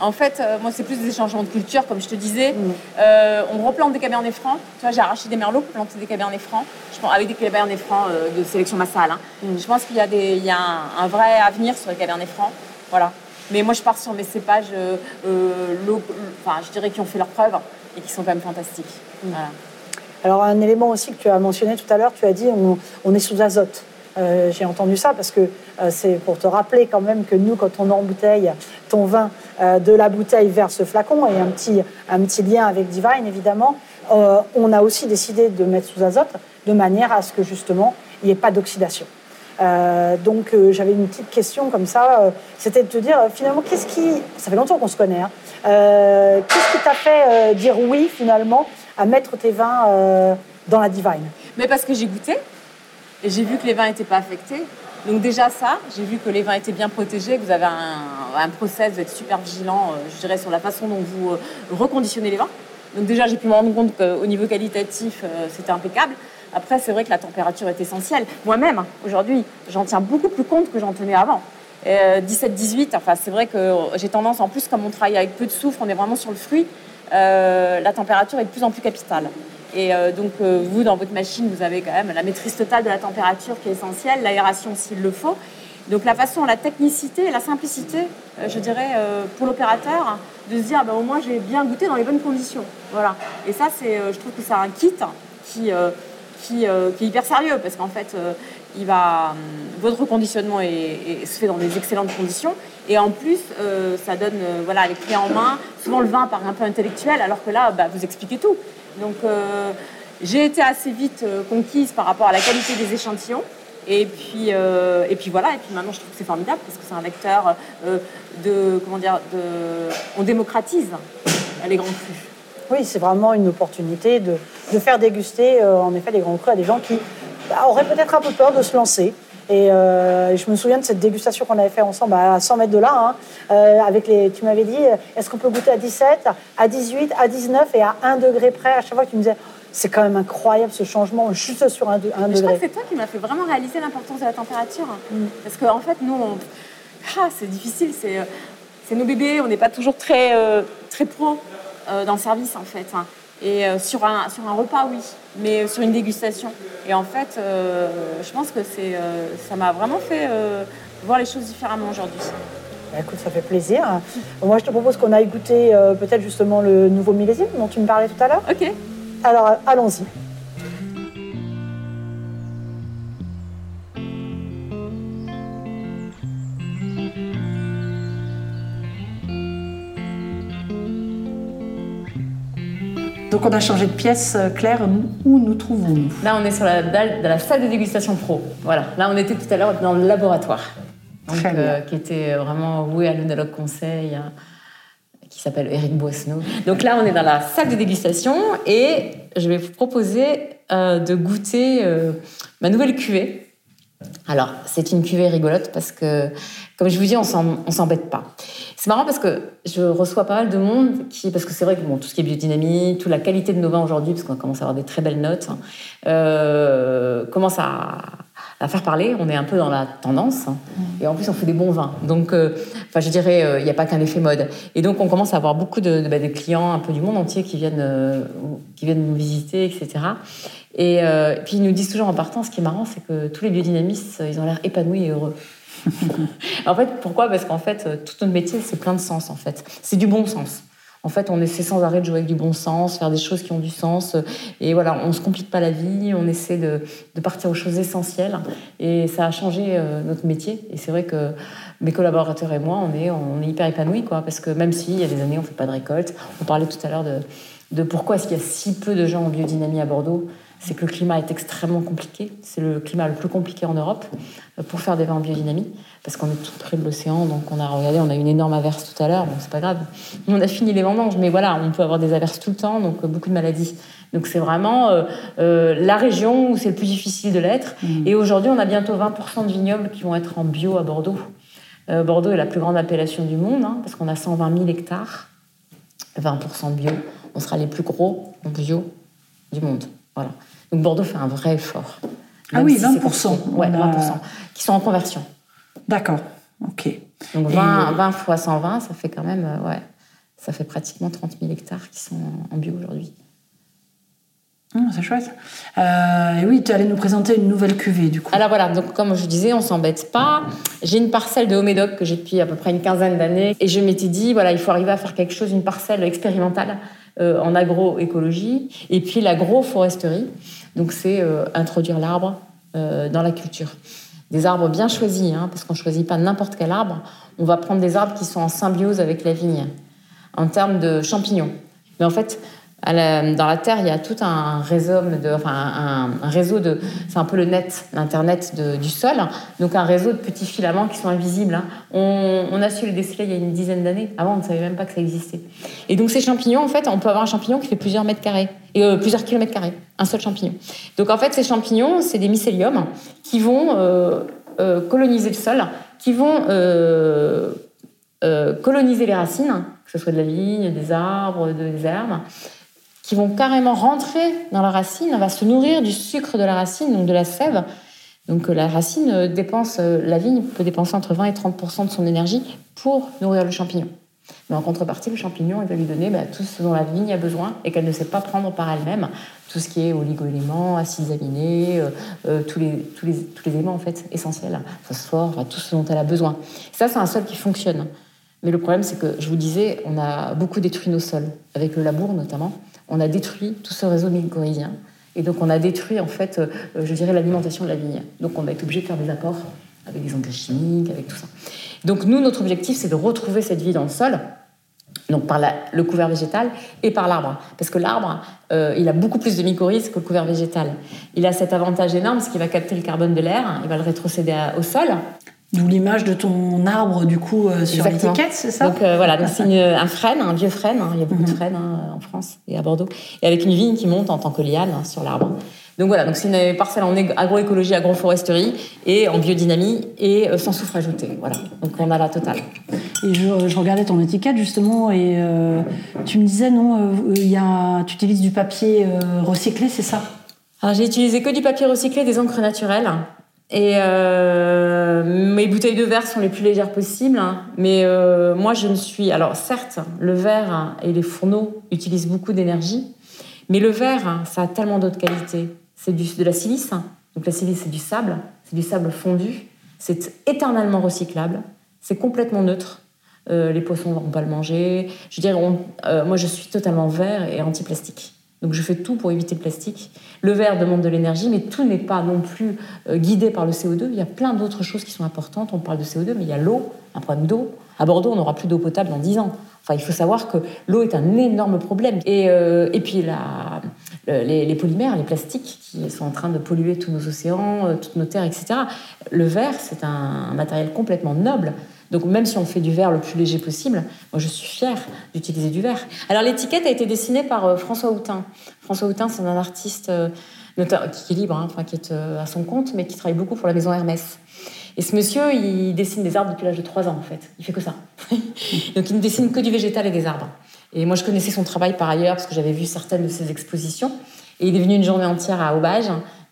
En fait, euh, moi, c'est plus des changements de culture, comme je te disais. Mm. Euh, on replante des cabernets francs. Tu vois, j'ai arraché des merlots pour planter des cabernets francs. Je pense, avec des cabernets francs euh, de sélection massale. Hein. Mm. Je pense qu'il y a, des, il y a un, vrai avenir sur les cabernets francs. Voilà. Mais moi, je pars sur mes cépages, enfin, je dirais, qui ont fait leur preuve et qui sont quand même fantastiques. Mm. Alors, un élément aussi que tu as mentionné tout à l'heure, tu as dit on, on est sous azote. Euh, j'ai entendu ça parce que euh, c'est pour te rappeler quand même que nous, quand on embouteille vin euh, de la bouteille vers ce flacon, et un petit, un petit lien avec Divine évidemment, on a aussi décidé de mettre sous azote de manière à ce que justement il n'y ait pas d'oxydation. donc j'avais une petite question comme ça, c'était de te dire finalement qu'est-ce qui, ça fait longtemps qu'on se connaît, hein, Qu'est-ce qui t'a fait dire oui finalement à mettre tes vins dans la Divine? Mais parce que j'ai goûté et j'ai vu que les vins n'étaient pas affectés. Donc déjà ça, j'ai vu que les vins étaient bien protégés, que vous avez un, un process, vous êtes super vigilant, je dirais, sur la façon dont vous reconditionnez les vins. Donc déjà, j'ai pu me rendre compte qu'au niveau qualitatif, c'était impeccable. Après, c'est vrai que la température est essentielle. Moi-même, aujourd'hui, j'en tiens beaucoup plus compte que j'en tenais avant. 17-18, euh, enfin, c'est vrai que j'ai tendance, en plus, comme on travaille avec peu de soufre, on est vraiment sur le fruit, euh, la température est de plus en plus capitale. Et euh, donc, vous, dans votre machine, vous avez quand même la maîtrise totale de la température qui est essentielle, l'aération s'il le faut. Donc, la façon, la technicité la simplicité, je dirais, pour l'opérateur, de se dire, ben, au moins, j'ai bien goûté dans les bonnes conditions. Voilà. Et ça, c'est, je trouve que c'est un kit qui euh, qui, est hyper sérieux parce qu'en fait, euh, euh, votre reconditionnement est, se fait dans des excellentes conditions et en plus, ça donne voilà, les clés en main. Souvent, le vin paraît un peu intellectuel alors que là, bah, vous expliquez tout. Donc, j'ai été assez vite conquise par rapport à la qualité des échantillons. Et puis, et puis voilà, et puis maintenant je trouve que c'est formidable parce que c'est un vecteur de, comment dire, de, on démocratise les grands crus. Oui, c'est vraiment une opportunité de, faire déguster, euh, en effet, les grands crus à des gens qui bah, auraient peut-être un peu peur de se lancer. Euh, et je me souviens de cette dégustation qu'on avait fait ensemble à 100 mètres de là, hein, euh, avec les, tu m'avais dit, est-ce qu'on peut goûter à 17, à 18, à 19 et à 1 degré près À chaque fois, tu me disais, c'est quand même incroyable ce changement, juste sur un, degré. Je crois que c'est toi qui m'as fait vraiment réaliser l'importance de la température. Mm. Parce qu'en en fait, nous, ah, c'est difficile, c'est nos bébés, on n'est pas toujours très, très pro. Euh, dans le service en fait. Et euh, sur, un, sur un repas, oui, mais sur une dégustation. Et en fait, euh, je pense que c'est, ça m'a vraiment fait voir les choses différemment aujourd'hui. Bah, écoute, ça fait plaisir. Moi, je te propose qu'on aille goûter peut-être justement le nouveau millésime dont tu me parlais tout à l'heure. Ok. Alors, allons-y. Donc on a changé de pièce, euh, Claire. Où nous trouvons-nous? Là, on est sur la, la salle de dégustation pro. Voilà. Là, on était tout à l'heure dans le laboratoire. Euh, qui était vraiment voué à l'œnologue conseil hein, qui s'appelle Eric Boissneau. Donc là, on est dans la salle de dégustation et je vais vous proposer euh, de goûter ma nouvelle cuvée. Alors, c'est une cuvée rigolote parce que, comme je vous dis, on s'embête pas. C'est marrant parce que je reçois pas mal de monde qui, parce que c'est vrai que bon, tout ce qui est biodynamie, toute la qualité de nos vins aujourd'hui, parce qu'on commence à avoir des très belles notes, hein, euh, commence à, faire parler. On est un peu dans la tendance, hein. mmh. et en plus on fait des bons vins. Donc, euh, enfin, je dirais, euh, il n'y a pas qu'un effet mode. Et donc, on commence à avoir beaucoup de, bah, clients un peu du monde entier qui viennent, qui viennent nous visiter, etc. Et puis ils nous disent toujours en partant, ce qui est marrant, c'est que tous les biodynamistes, ils ont l'air épanouis et heureux. en fait, pourquoi? Parce qu'en fait, euh, tout notre métier, c'est plein de sens, en fait. C'est du bon sens. En fait, on essaie sans arrêt de jouer avec du bon sens, faire des choses qui ont du sens. Et voilà, on ne se complique pas la vie, on essaie de, partir aux choses essentielles. Et ça a changé euh, notre métier. Et c'est vrai que mes collaborateurs et moi, on est, on est hyper épanouis, quoi. Parce que même s'il y a des années, on fait pas de récolte, on parlait tout à l'heure de, de pourquoi est-ce qu'il y a si peu de gens en biodynamie à Bordeaux c'est que le climat est extrêmement compliqué. C'est le climat le plus compliqué en Europe euh, pour faire des vins en biodynamie, parce qu'on est tout près de l'océan. Donc on a regardé, on a une énorme averse tout à l'heure. Bon, c'est pas grave. On a fini les vendanges, mais voilà, on peut avoir des averses tout le temps, donc euh, beaucoup de maladies. Donc c'est vraiment euh, la région où c'est le plus difficile de l'être. Mmh. Et aujourd'hui, on a bientôt 20% de vignobles qui vont être en bio à Bordeaux. Bordeaux est la plus grande appellation du monde, hein, parce qu'on a 120 000 hectares, 20% de bio. On sera les plus gros en bio du monde. Voilà. Donc Bordeaux fait un vrai effort. Ah oui, 20%. Oui, 20%. Qui sont en conversion. D'accord, ok. Donc 20, 20 fois 120, ça fait quand même, euh, ouais, ça fait pratiquement 30 000 hectares qui sont en bio aujourd'hui. Ah, c'est chouette. Euh, et oui, tu allais nous présenter une nouvelle cuvée, du coup. Alors voilà, donc comme je disais, on s'embête pas. J'ai une parcelle de Homédoc que j'ai depuis à peu près une quinzaine d'années. Et je m'étais dit, voilà, il faut arriver à faire quelque chose, une parcelle expérimentale euh, en agroécologie. Et puis l'agroforesterie. Donc c'est euh, introduire l'arbre euh, dans la culture. Des arbres bien choisis, hein, parce qu'on ne choisit pas n'importe quel arbre. On va prendre des arbres qui sont en symbiose avec la vigne, en termes de champignons. Mais en fait, dans la Terre, il y a tout un réseau de, c'est un peu le net, l'internet du sol. Donc un réseau de petits filaments qui sont invisibles. Hein. On, a su les déceler il y a une dizaine d'années. Avant, on ne savait même pas que ça existait. Et donc ces champignons, en fait, on peut avoir un champignon qui fait plusieurs mètres carrés, euh, plusieurs kilomètres carrés, un seul champignon. Donc en fait, ces champignons, c'est des mycéliums qui vont euh, euh, coloniser le sol, qui vont coloniser les racines, que ce soit de la vigne, des arbres, des herbes, qui vont carrément rentrer dans la racine, on va se nourrir du sucre de la racine, donc de la sève. Donc euh, la racine euh, dépense, euh, la vigne peut dépenser entre 20 et 30 de son énergie pour nourrir le champignon. Mais en contrepartie, le champignon, il va lui donner bah, tout ce dont la vigne a besoin et qu'elle ne sait pas prendre par elle-même. Tout ce qui est oligo-éléments, acides aminés, tous les éléments en fait essentiels, phosphore, tout ce dont elle a besoin. Ça, c'est un sol qui fonctionne. Mais le problème, c'est que, je vous disais, on a beaucoup détruit nos sols, avec le labour notamment on a détruit tout ce réseau mycorhizien. Et donc, on a détruit, en fait, euh, je dirais, l'alimentation de la vigne. Donc, on a été obligé de faire des apports avec des engrais chimiques, avec tout ça. Donc, nous, notre objectif, c'est de retrouver cette vie dans le sol, donc par le couvert végétal et par l'arbre. Parce que l'arbre, euh, il a beaucoup plus de mycorhizes que le couvert végétal. Il a cet avantage énorme, parce qu'il va capter le carbone de l'air, il va le rétrocéder au sol, D'où l'image de ton arbre, du coup, euh, sur l'étiquette, c'est ça Donc euh, voilà, c'est un frêne, un vieux frêne. Hein. il y a beaucoup de mhm. frênes hein, en France et à Bordeaux. Et avec une vigne qui monte en tant que liane hein, sur l'arbre. Donc voilà, donc c'est une parcelle en agroécologie, agroforesterie et en biodynamie et euh, sans soufre ajouté. Voilà, donc on a la totale. Et je, regardais ton étiquette justement et tu me disais non, il y a, tu utilises du papier recyclé, c'est ça? Alors j'ai utilisé que du papier recyclé, des encres naturelles. Et euh, mes bouteilles de verre sont les plus légères possibles. Hein. mais euh, moi, je ne suis. Alors, certes, le verre et les fourneaux utilisent beaucoup d'énergie. Mais le verre, ça a tellement d'autres qualités. C'est de la silice. Donc, la silice, c'est du sable. C'est du sable fondu. C'est éternellement recyclable. C'est complètement neutre. Euh, les poissons ne vont pas le manger. Je veux dire, moi, je suis totalement vert et anti-plastique. Donc je fais tout pour éviter le plastique. Le verre demande de l'énergie, mais tout n'est pas non plus euh, guidé par le CO2. Il y a plein d'autres choses qui sont importantes. On parle de CO2, mais il y a l'eau, un problème d'eau. À Bordeaux, on n'aura plus d'eau potable dans 10 ans. Enfin, il faut savoir que l'eau est un énorme problème. Et, euh, et puis les, polymères, les plastiques qui sont en train de polluer tous nos océans, euh, toutes nos terres, etc. Le verre, c'est un matériel complètement noble. Donc même si on fait du verre le plus léger possible, moi je suis fière d'utiliser du verre. Alors l'étiquette a été dessinée par euh, François Houtin. François Houtin, c'est un artiste euh, qui est libre, hein, enfin, qui est euh, à son compte, mais qui travaille beaucoup pour la maison Hermès. Et ce monsieur, il dessine des arbres depuis l'âge de 3 ans en fait. Il fait que ça. Donc il ne dessine que du végétal et des arbres. Et moi je connaissais son travail par ailleurs parce que j'avais vu certaines de ses expositions. Et il est venu une journée entière à Aubage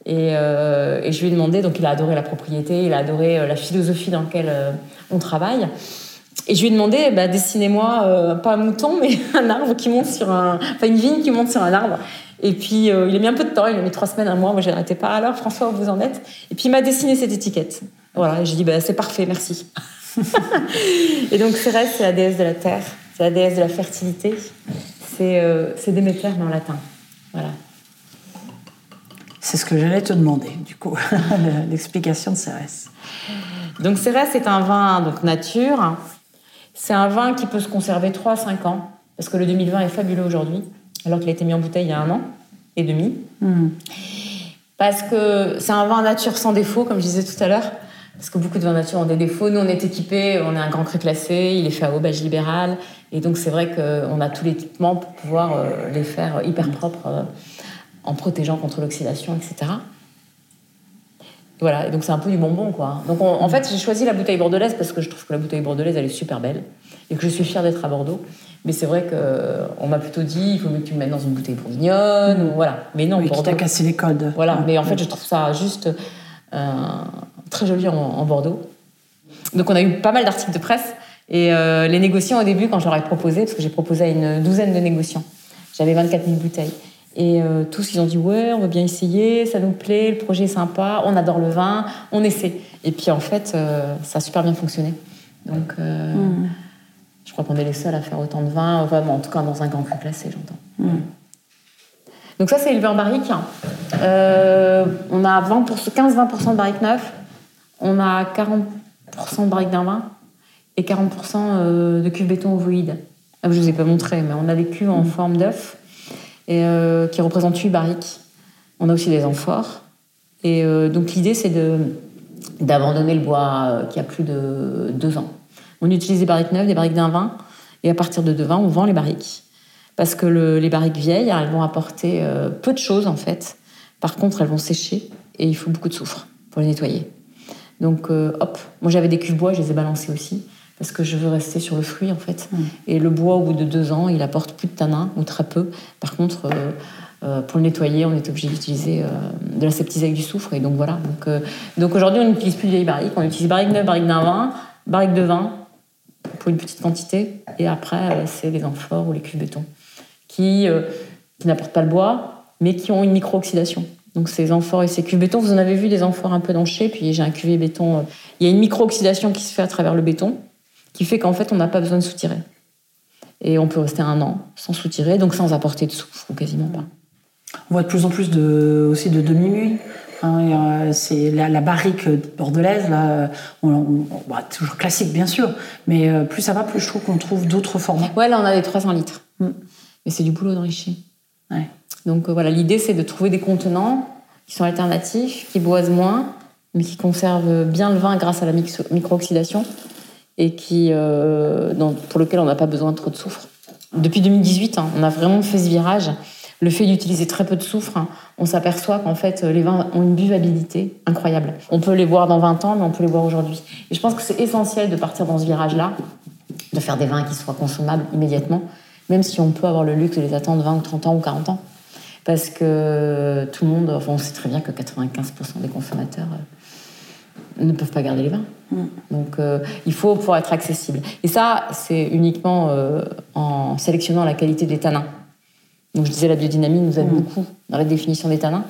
euh, et, je lui ai demandé, donc il a adoré la propriété, il a adoré euh, la philosophie dans laquelle euh, on travaille. Et je lui ai demandé, bah, dessinez-moi, pas un mouton, mais un arbre qui monte sur un. Enfin, une vigne qui monte sur un arbre. Et puis, il a mis un peu de temps, il a mis trois semaines, un mois. Moi, arrêté pas. Alors, François, vous en êtes Et puis, il m'a dessiné cette étiquette. Voilà, j'ai dit, bah, c'est parfait, merci. et donc, Cérès, c'est la déesse de la terre, c'est la déesse de la fertilité. C'est Déméter, en latin. Voilà. C'est ce que j'allais te demander, du coup, l'explication de Cérès. Donc Cérès est un vin donc nature. C'est un vin qui peut se conserver 3 à 5 ans, parce que le 2020 est fabuleux aujourd'hui, alors qu'il a été mis en bouteille il y a un an et demi. Hmm. Parce que c'est un vin nature sans défaut, comme je disais tout à l'heure. Parce que beaucoup de vins nature ont des défauts. Nous, on est équipés, on est un grand cru classé, il est fait à aubage libéral. Et donc, c'est vrai qu'on a tout l'équipement pour pouvoir euh, les faire hyper propres euh, en protégeant contre l'oxydation, etc. Voilà, et donc c'est un peu du bonbon, quoi. Donc en fait, j'ai choisi la bouteille bordelaise parce que je trouve que la bouteille bordelaise, elle est super belle et que je suis fière d'être à Bordeaux. Mais c'est vrai qu'on m'a plutôt dit, il faut mieux que tu me mettes dans une bouteille bourguignonne, ou voilà. Mais non, oui, Bordeaux. Qui cassé les codes. Voilà, mais en fait, je trouve ça juste euh, très joli en, Bordeaux. Donc on a eu pas mal d'articles de presse et euh, les négociants au début, quand je leur ai proposé, parce que j'ai proposé à une douzaine de négociants, j'avais 24 000 bouteilles. Et euh, tous, ils ont dit Ouais, on va bien essayer, ça nous plaît, le projet est sympa, on adore le vin, on essaie. Et puis en fait, euh, ça a super bien fonctionné. Donc, euh, mm. je crois qu'on est les seuls à faire autant de vin, vraiment, en tout cas dans un grand cru classé, j'entends. Mm. Donc, ça, c'est élevé en barrique. on a 15-20% de barrique neuf, on a 40% de barrique d'un vin et 40% de cuve béton ovoïde. Ah, je ne vous ai pas montré, mais on a des cuves en mm. forme d'œuf et, qui représente 8 barriques. On a aussi des amphores. Et donc l'idée, c'est d'abandonner le bois qui a plus de deux ans. On utilise des barriques neuves, des barriques d'un vin, et à partir de deux vins, on vend les barriques. Parce que les barriques vieilles, elles vont apporter peu de choses en fait. Par contre, elles vont sécher et il faut beaucoup de soufre pour les nettoyer. Donc, hop, moi j'avais des cuves bois, je les ai balancés aussi parce que je veux rester sur le fruit en fait. Mm. Et le bois, au bout de deux ans, il apporte plus de tanin ou très peu. Par contre, euh, euh, pour le nettoyer, on est obligé d'utiliser euh, de l'aseptisé avec du soufre. Et donc voilà. Donc, donc aujourd'hui, on n'utilise plus de vieilles barriques. On utilise barrique neuve, barrique d'un vin, barrique de vin pour une petite quantité. Et après, c'est les amphores ou les cuves béton qui, qui n'apportent pas le bois, mais qui ont une micro-oxydation. Donc ces amphores et ces cuves béton, vous en avez vu des amphores un peu danchés, puis j'ai un cuvier béton. Il y a une micro-oxydation qui se fait à travers le béton qui fait qu'en fait, on n'a pas besoin de soutirer. Et on peut rester un an sans soutirer, donc sans apporter de soufre, ou quasiment pas. On voit de plus en plus de, aussi de demi-mules. Hein, c'est la, barrique bordelaise, là, on, bah, toujours classique bien sûr, mais euh, plus ça va, plus je trouve qu'on trouve d'autres formats. Ouais, là on a des 300 litres. Mm. Mais c'est du boulot d'enrichir. Ouais. Donc euh, voilà, l'idée c'est de trouver des contenants qui sont alternatifs, qui boisent moins, mais qui conservent bien le vin grâce à la micro-oxydation et qui, euh, pour lequel on n'a pas besoin de trop de soufre. Depuis 2018, hein, on a vraiment fait ce virage. Le fait d'utiliser très peu de soufre, hein, on s'aperçoit qu'en fait, les vins ont une buvabilité incroyable. On peut les boire dans 20 ans, mais on peut les boire aujourd'hui. Et je pense que c'est essentiel de partir dans ce virage-là, de faire des vins qui soient consommables immédiatement, même si on peut avoir le luxe de les attendre 20 ou 30 ans ou 40 ans. Parce que tout le monde, on sait très bien que 95% des consommateurs euh, ne peuvent pas garder les vins. Donc euh, il faut pouvoir être accessible. Et ça, c'est uniquement euh, en sélectionnant la qualité des tanins. Donc je disais, la biodynamie nous aide mm. beaucoup dans la définition des tanins.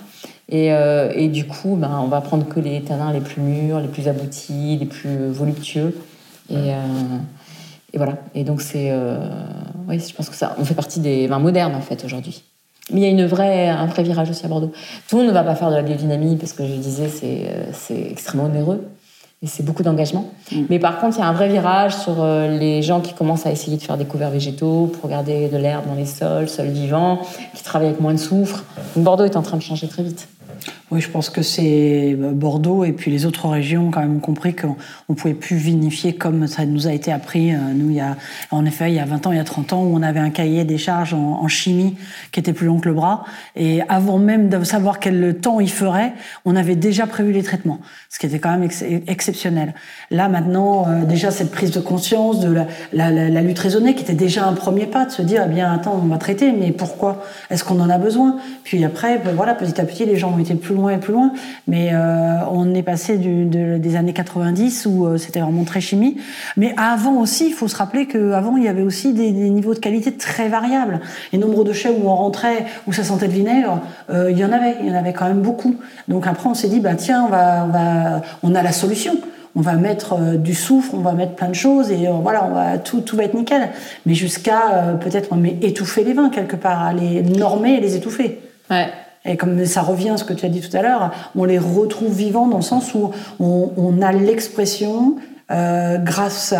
Et, euh, et du coup, ben, on va prendre que les tanins les plus mûrs, les plus aboutis, les plus voluptueux. Et, et voilà. Et donc c'est, oui, je pense que ça, on fait partie des vins modernes en fait aujourd'hui. Mais il y a une vraie, un vrai virage aussi à Bordeaux. Tout le monde ne va pas faire de la biodynamie parce que je disais, c'est extrêmement onéreux et c'est beaucoup d'engagement. Mm. Mais par contre, il y a un vrai virage sur euh, les gens qui commencent à essayer de faire des couverts végétaux pour garder de l'herbe dans les sols, sols vivants, qui travaillent avec moins de soufre. Bordeaux est en train de changer très vite. Oui, je pense que c'est euh, Bordeaux et puis les autres régions ont quand même compris qu'on ne pouvait plus vinifier comme ça nous a été appris. Euh, nous, il y a, en effet, il y a 20 ans, il y a 30 ans, où on avait un cahier des charges en, chimie qui était plus long que le bras. Et avant même de savoir quel temps il ferait, on avait déjà prévu les traitements, ce qui était quand même exceptionnel. Là, maintenant, euh, déjà, cette prise de conscience de la, lutte raisonnée, qui était déjà un premier pas, de se dire, eh bien, attends, on va traiter, mais pourquoi? Est-ce qu'on en a besoin? Puis après, ben voilà, petit à petit, les gens ont été plus loin et plus loin. Mais euh, on est passé des années 90 où euh, c'était vraiment très chimie. Mais avant aussi, il faut se rappeler qu'avant, il y avait aussi des, niveaux de qualité très variables. Les nombres de chais où on rentrait, où ça sentait le vinaigre, euh, il y en avait. Il y en avait quand même beaucoup. Donc après, on s'est dit, bah tiens, on, va, on a la solution on va mettre du soufre, on va mettre plein de choses et voilà, on va tout, tout va être nickel. Mais jusqu'à peut-être étouffer les vins quelque part, à les normer et les étouffer. Ouais. Et comme ça revient à ce que tu as dit tout à l'heure, on les retrouve vivants dans le sens où on, a l'expression, euh, grâce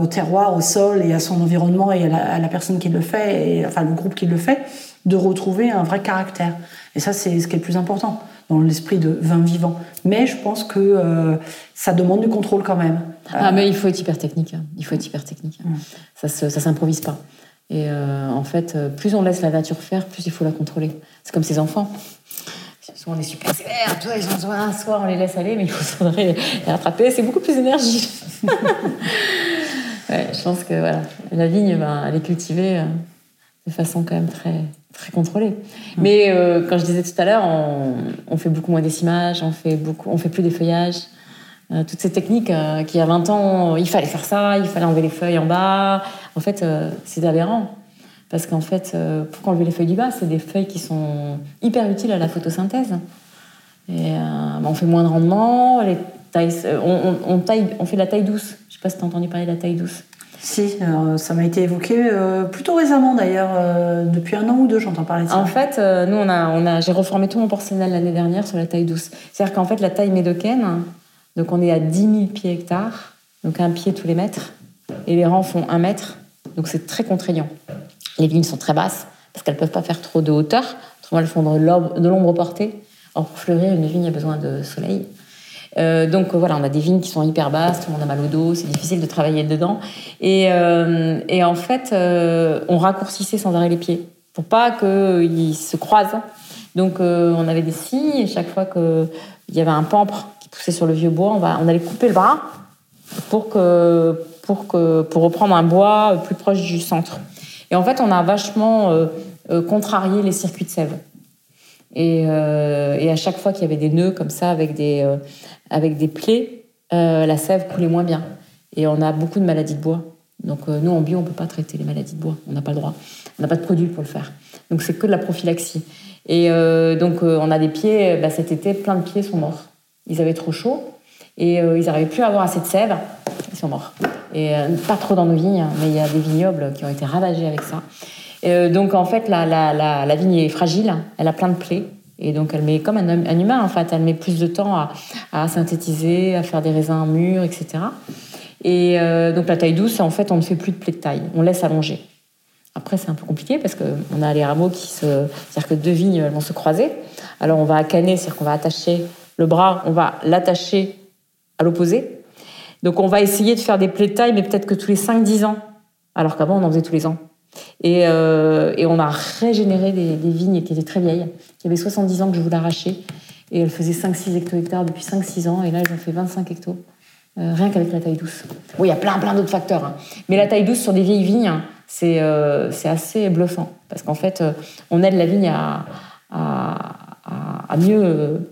au terroir, au sol et à son environnement et à la, personne qui le fait, et, enfin le groupe qui le fait, de retrouver un vrai caractère. Et ça, c'est ce qui est le plus important dans l'esprit de vin vivant. Mais je pense que euh, ça demande du contrôle quand même. Ah, mais il faut être hyper technique. Hein. Il faut être hyper technique. Hein. Ça, ça s'improvise pas. Et euh, en fait, euh, plus on laisse la nature faire, plus il faut la contrôler. C'est comme ses enfants. Souvent, on est super sévère, tu vois, ils ont un soir, on les laisse aller, mais il faut les rattraper. C'est beaucoup plus d'énergie. ouais, je pense que voilà, la vigne, ben, elle est cultivée euh, de façon quand même très, très contrôlée. Mais quand je disais tout à l'heure, on, on, fait beaucoup moins d'essimage, on fait beaucoup, on fait plus des feuillages. Euh, toutes ces techniques euh, qui, il y a 20 ans, il fallait faire ça, il fallait enlever les feuilles en bas. En fait, euh, c'est aberrant. Parce qu'en fait, pour enlever les feuilles du bas, c'est des feuilles qui sont hyper utiles à la photosynthèse. Et on fait moins de rendement, les tailles, on, taille, on fait de la taille douce. Je sais pas si tu as entendu parler de la taille douce. Si, ça m'a été évoqué plutôt récemment d'ailleurs, depuis un an ou deux, j'entends parler de ça. En fait, nous, on a, on a, j'ai reformé tout mon porcelain l'année dernière sur la taille douce. C'est-à-dire qu'en fait, la taille médocaine, donc on est à 10 000 pieds hectares, donc un pied tous les mètres, et les rangs font un mètre, donc c'est très contraignant. Les vignes sont très basses, parce qu'elles peuvent pas faire trop de hauteur. Autrement, elles font de l'ombre portée. Or, pour fleurir, une vigne a besoin de soleil. Euh, donc voilà, on a des vignes qui sont hyper basses, tout le monde a mal au dos, c'est difficile de travailler dedans. Et, euh, en fait, euh, on raccourcissait sans arrêt les pieds pour pas qu'ils se croisent. Donc on avait des scies et chaque fois qu'il y avait un pampre qui poussait sur le vieux bois, on, va, on allait couper le bras pour, que, pour, que, pour reprendre un bois plus proche du centre. Et en fait, on a vachement contrarié les circuits de sève. Et, à chaque fois qu'il y avait des nœuds comme ça, avec des, avec des plaies, euh, la sève coulait moins bien. Et on a beaucoup de maladies de bois. Donc euh, nous, en bio, on ne peut pas traiter les maladies de bois. On n'a pas le droit. On n'a pas de produit pour le faire. Donc c'est que de la prophylaxie. Et euh, donc on a des pieds, bah, cet été, plein de pieds sont morts. Ils avaient trop chaud et ils n'arrivaient plus à avoir assez de sève. Ils sont morts. Et pas trop dans nos vignes, hein, mais il y a des vignobles qui ont été ravagés avec ça. donc en fait, la, la, la, la vigne est fragile, elle a plein de plaies. Et donc, elle met comme un, un, humain, en fait, elle met plus de temps à, synthétiser, à faire des raisins mûrs, etc. Et euh, donc, la taille douce, en fait, on ne fait plus de plaies de taille, on laisse allonger. Après, c'est un peu compliqué parce qu'on a les rameaux qui se. C'est-à-dire que deux vignes vont se croiser. Alors, on va accaner, c'est-à-dire qu'on va attacher le bras, on va l'attacher à l'opposé. Donc, on va essayer de faire des plaies de taille, mais peut-être que tous les 5-10 ans. Alors qu'avant, on en faisait tous les ans. Et, euh, et, on a régénéré des, vignes qui étaient très vieilles, qui avaient 70 ans que je voulais arracher. Et elles faisaient 5-6 hecto-hectares depuis 5-6 ans. Et là, elles ont fait 25 hectos. Euh, rien qu'avec la taille douce. Oui, il y a plein, plein d'autres facteurs. Hein. Mais la taille douce sur des vieilles vignes, c'est euh, assez bluffant. Parce qu'en fait, on aide la vigne à, à, à, mieux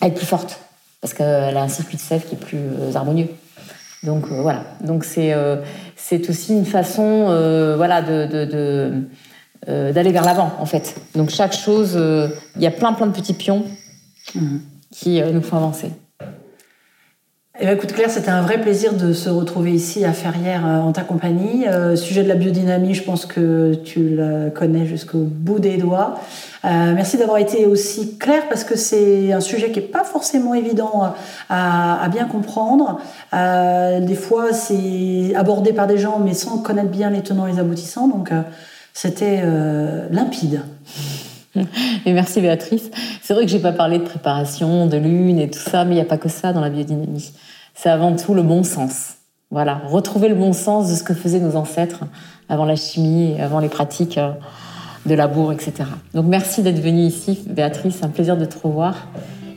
à être plus forte. Parce qu'elle a un circuit de sève qui est plus harmonieux. Donc voilà. Donc c'est c'est aussi une façon euh, voilà, de, euh, d'aller vers l'avant, en fait. Donc chaque chose, euh, il y a plein plein de petits pions mhm. qui nous font avancer. Eh bien, écoute Claire, c'était un vrai plaisir de se retrouver ici à Ferrières en ta compagnie. sujet de la biodynamie, je pense que tu le connais jusqu'au bout des doigts. Euh, merci d'avoir été aussi clair parce que c'est un sujet qui n'est pas forcément évident à, bien comprendre. Euh, des fois, c'est abordé par des gens mais sans connaître bien les tenants et les aboutissants. Donc, euh, c'était euh, limpide. Et merci Béatrice. C'est vrai que j'ai pas parlé de préparation, de lune et tout ça, mais il n'y a pas que ça dans la biodynamie. C'est avant tout le bon sens. Voilà, retrouver le bon sens de ce que faisaient nos ancêtres avant la chimie avant les pratiques de labour, etc. Donc merci d'être venue ici, Béatrice. Un plaisir de te revoir.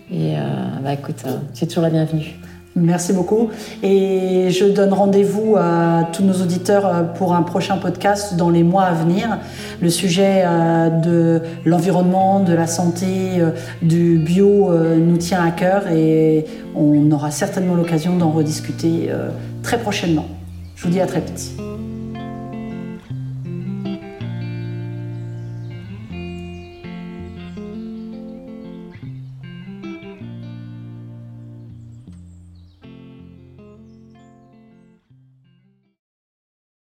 Et euh, bah, écoute, euh, tu es toujours la bienvenue. Merci beaucoup. Et je donne rendez-vous à tous nos auditeurs euh, pour un prochain podcast dans les mois à venir. Le sujet de l'environnement, de la santé, du bio nous tient à cœur et on aura certainement l'occasion d'en rediscuter très prochainement. Je vous dis à très vite.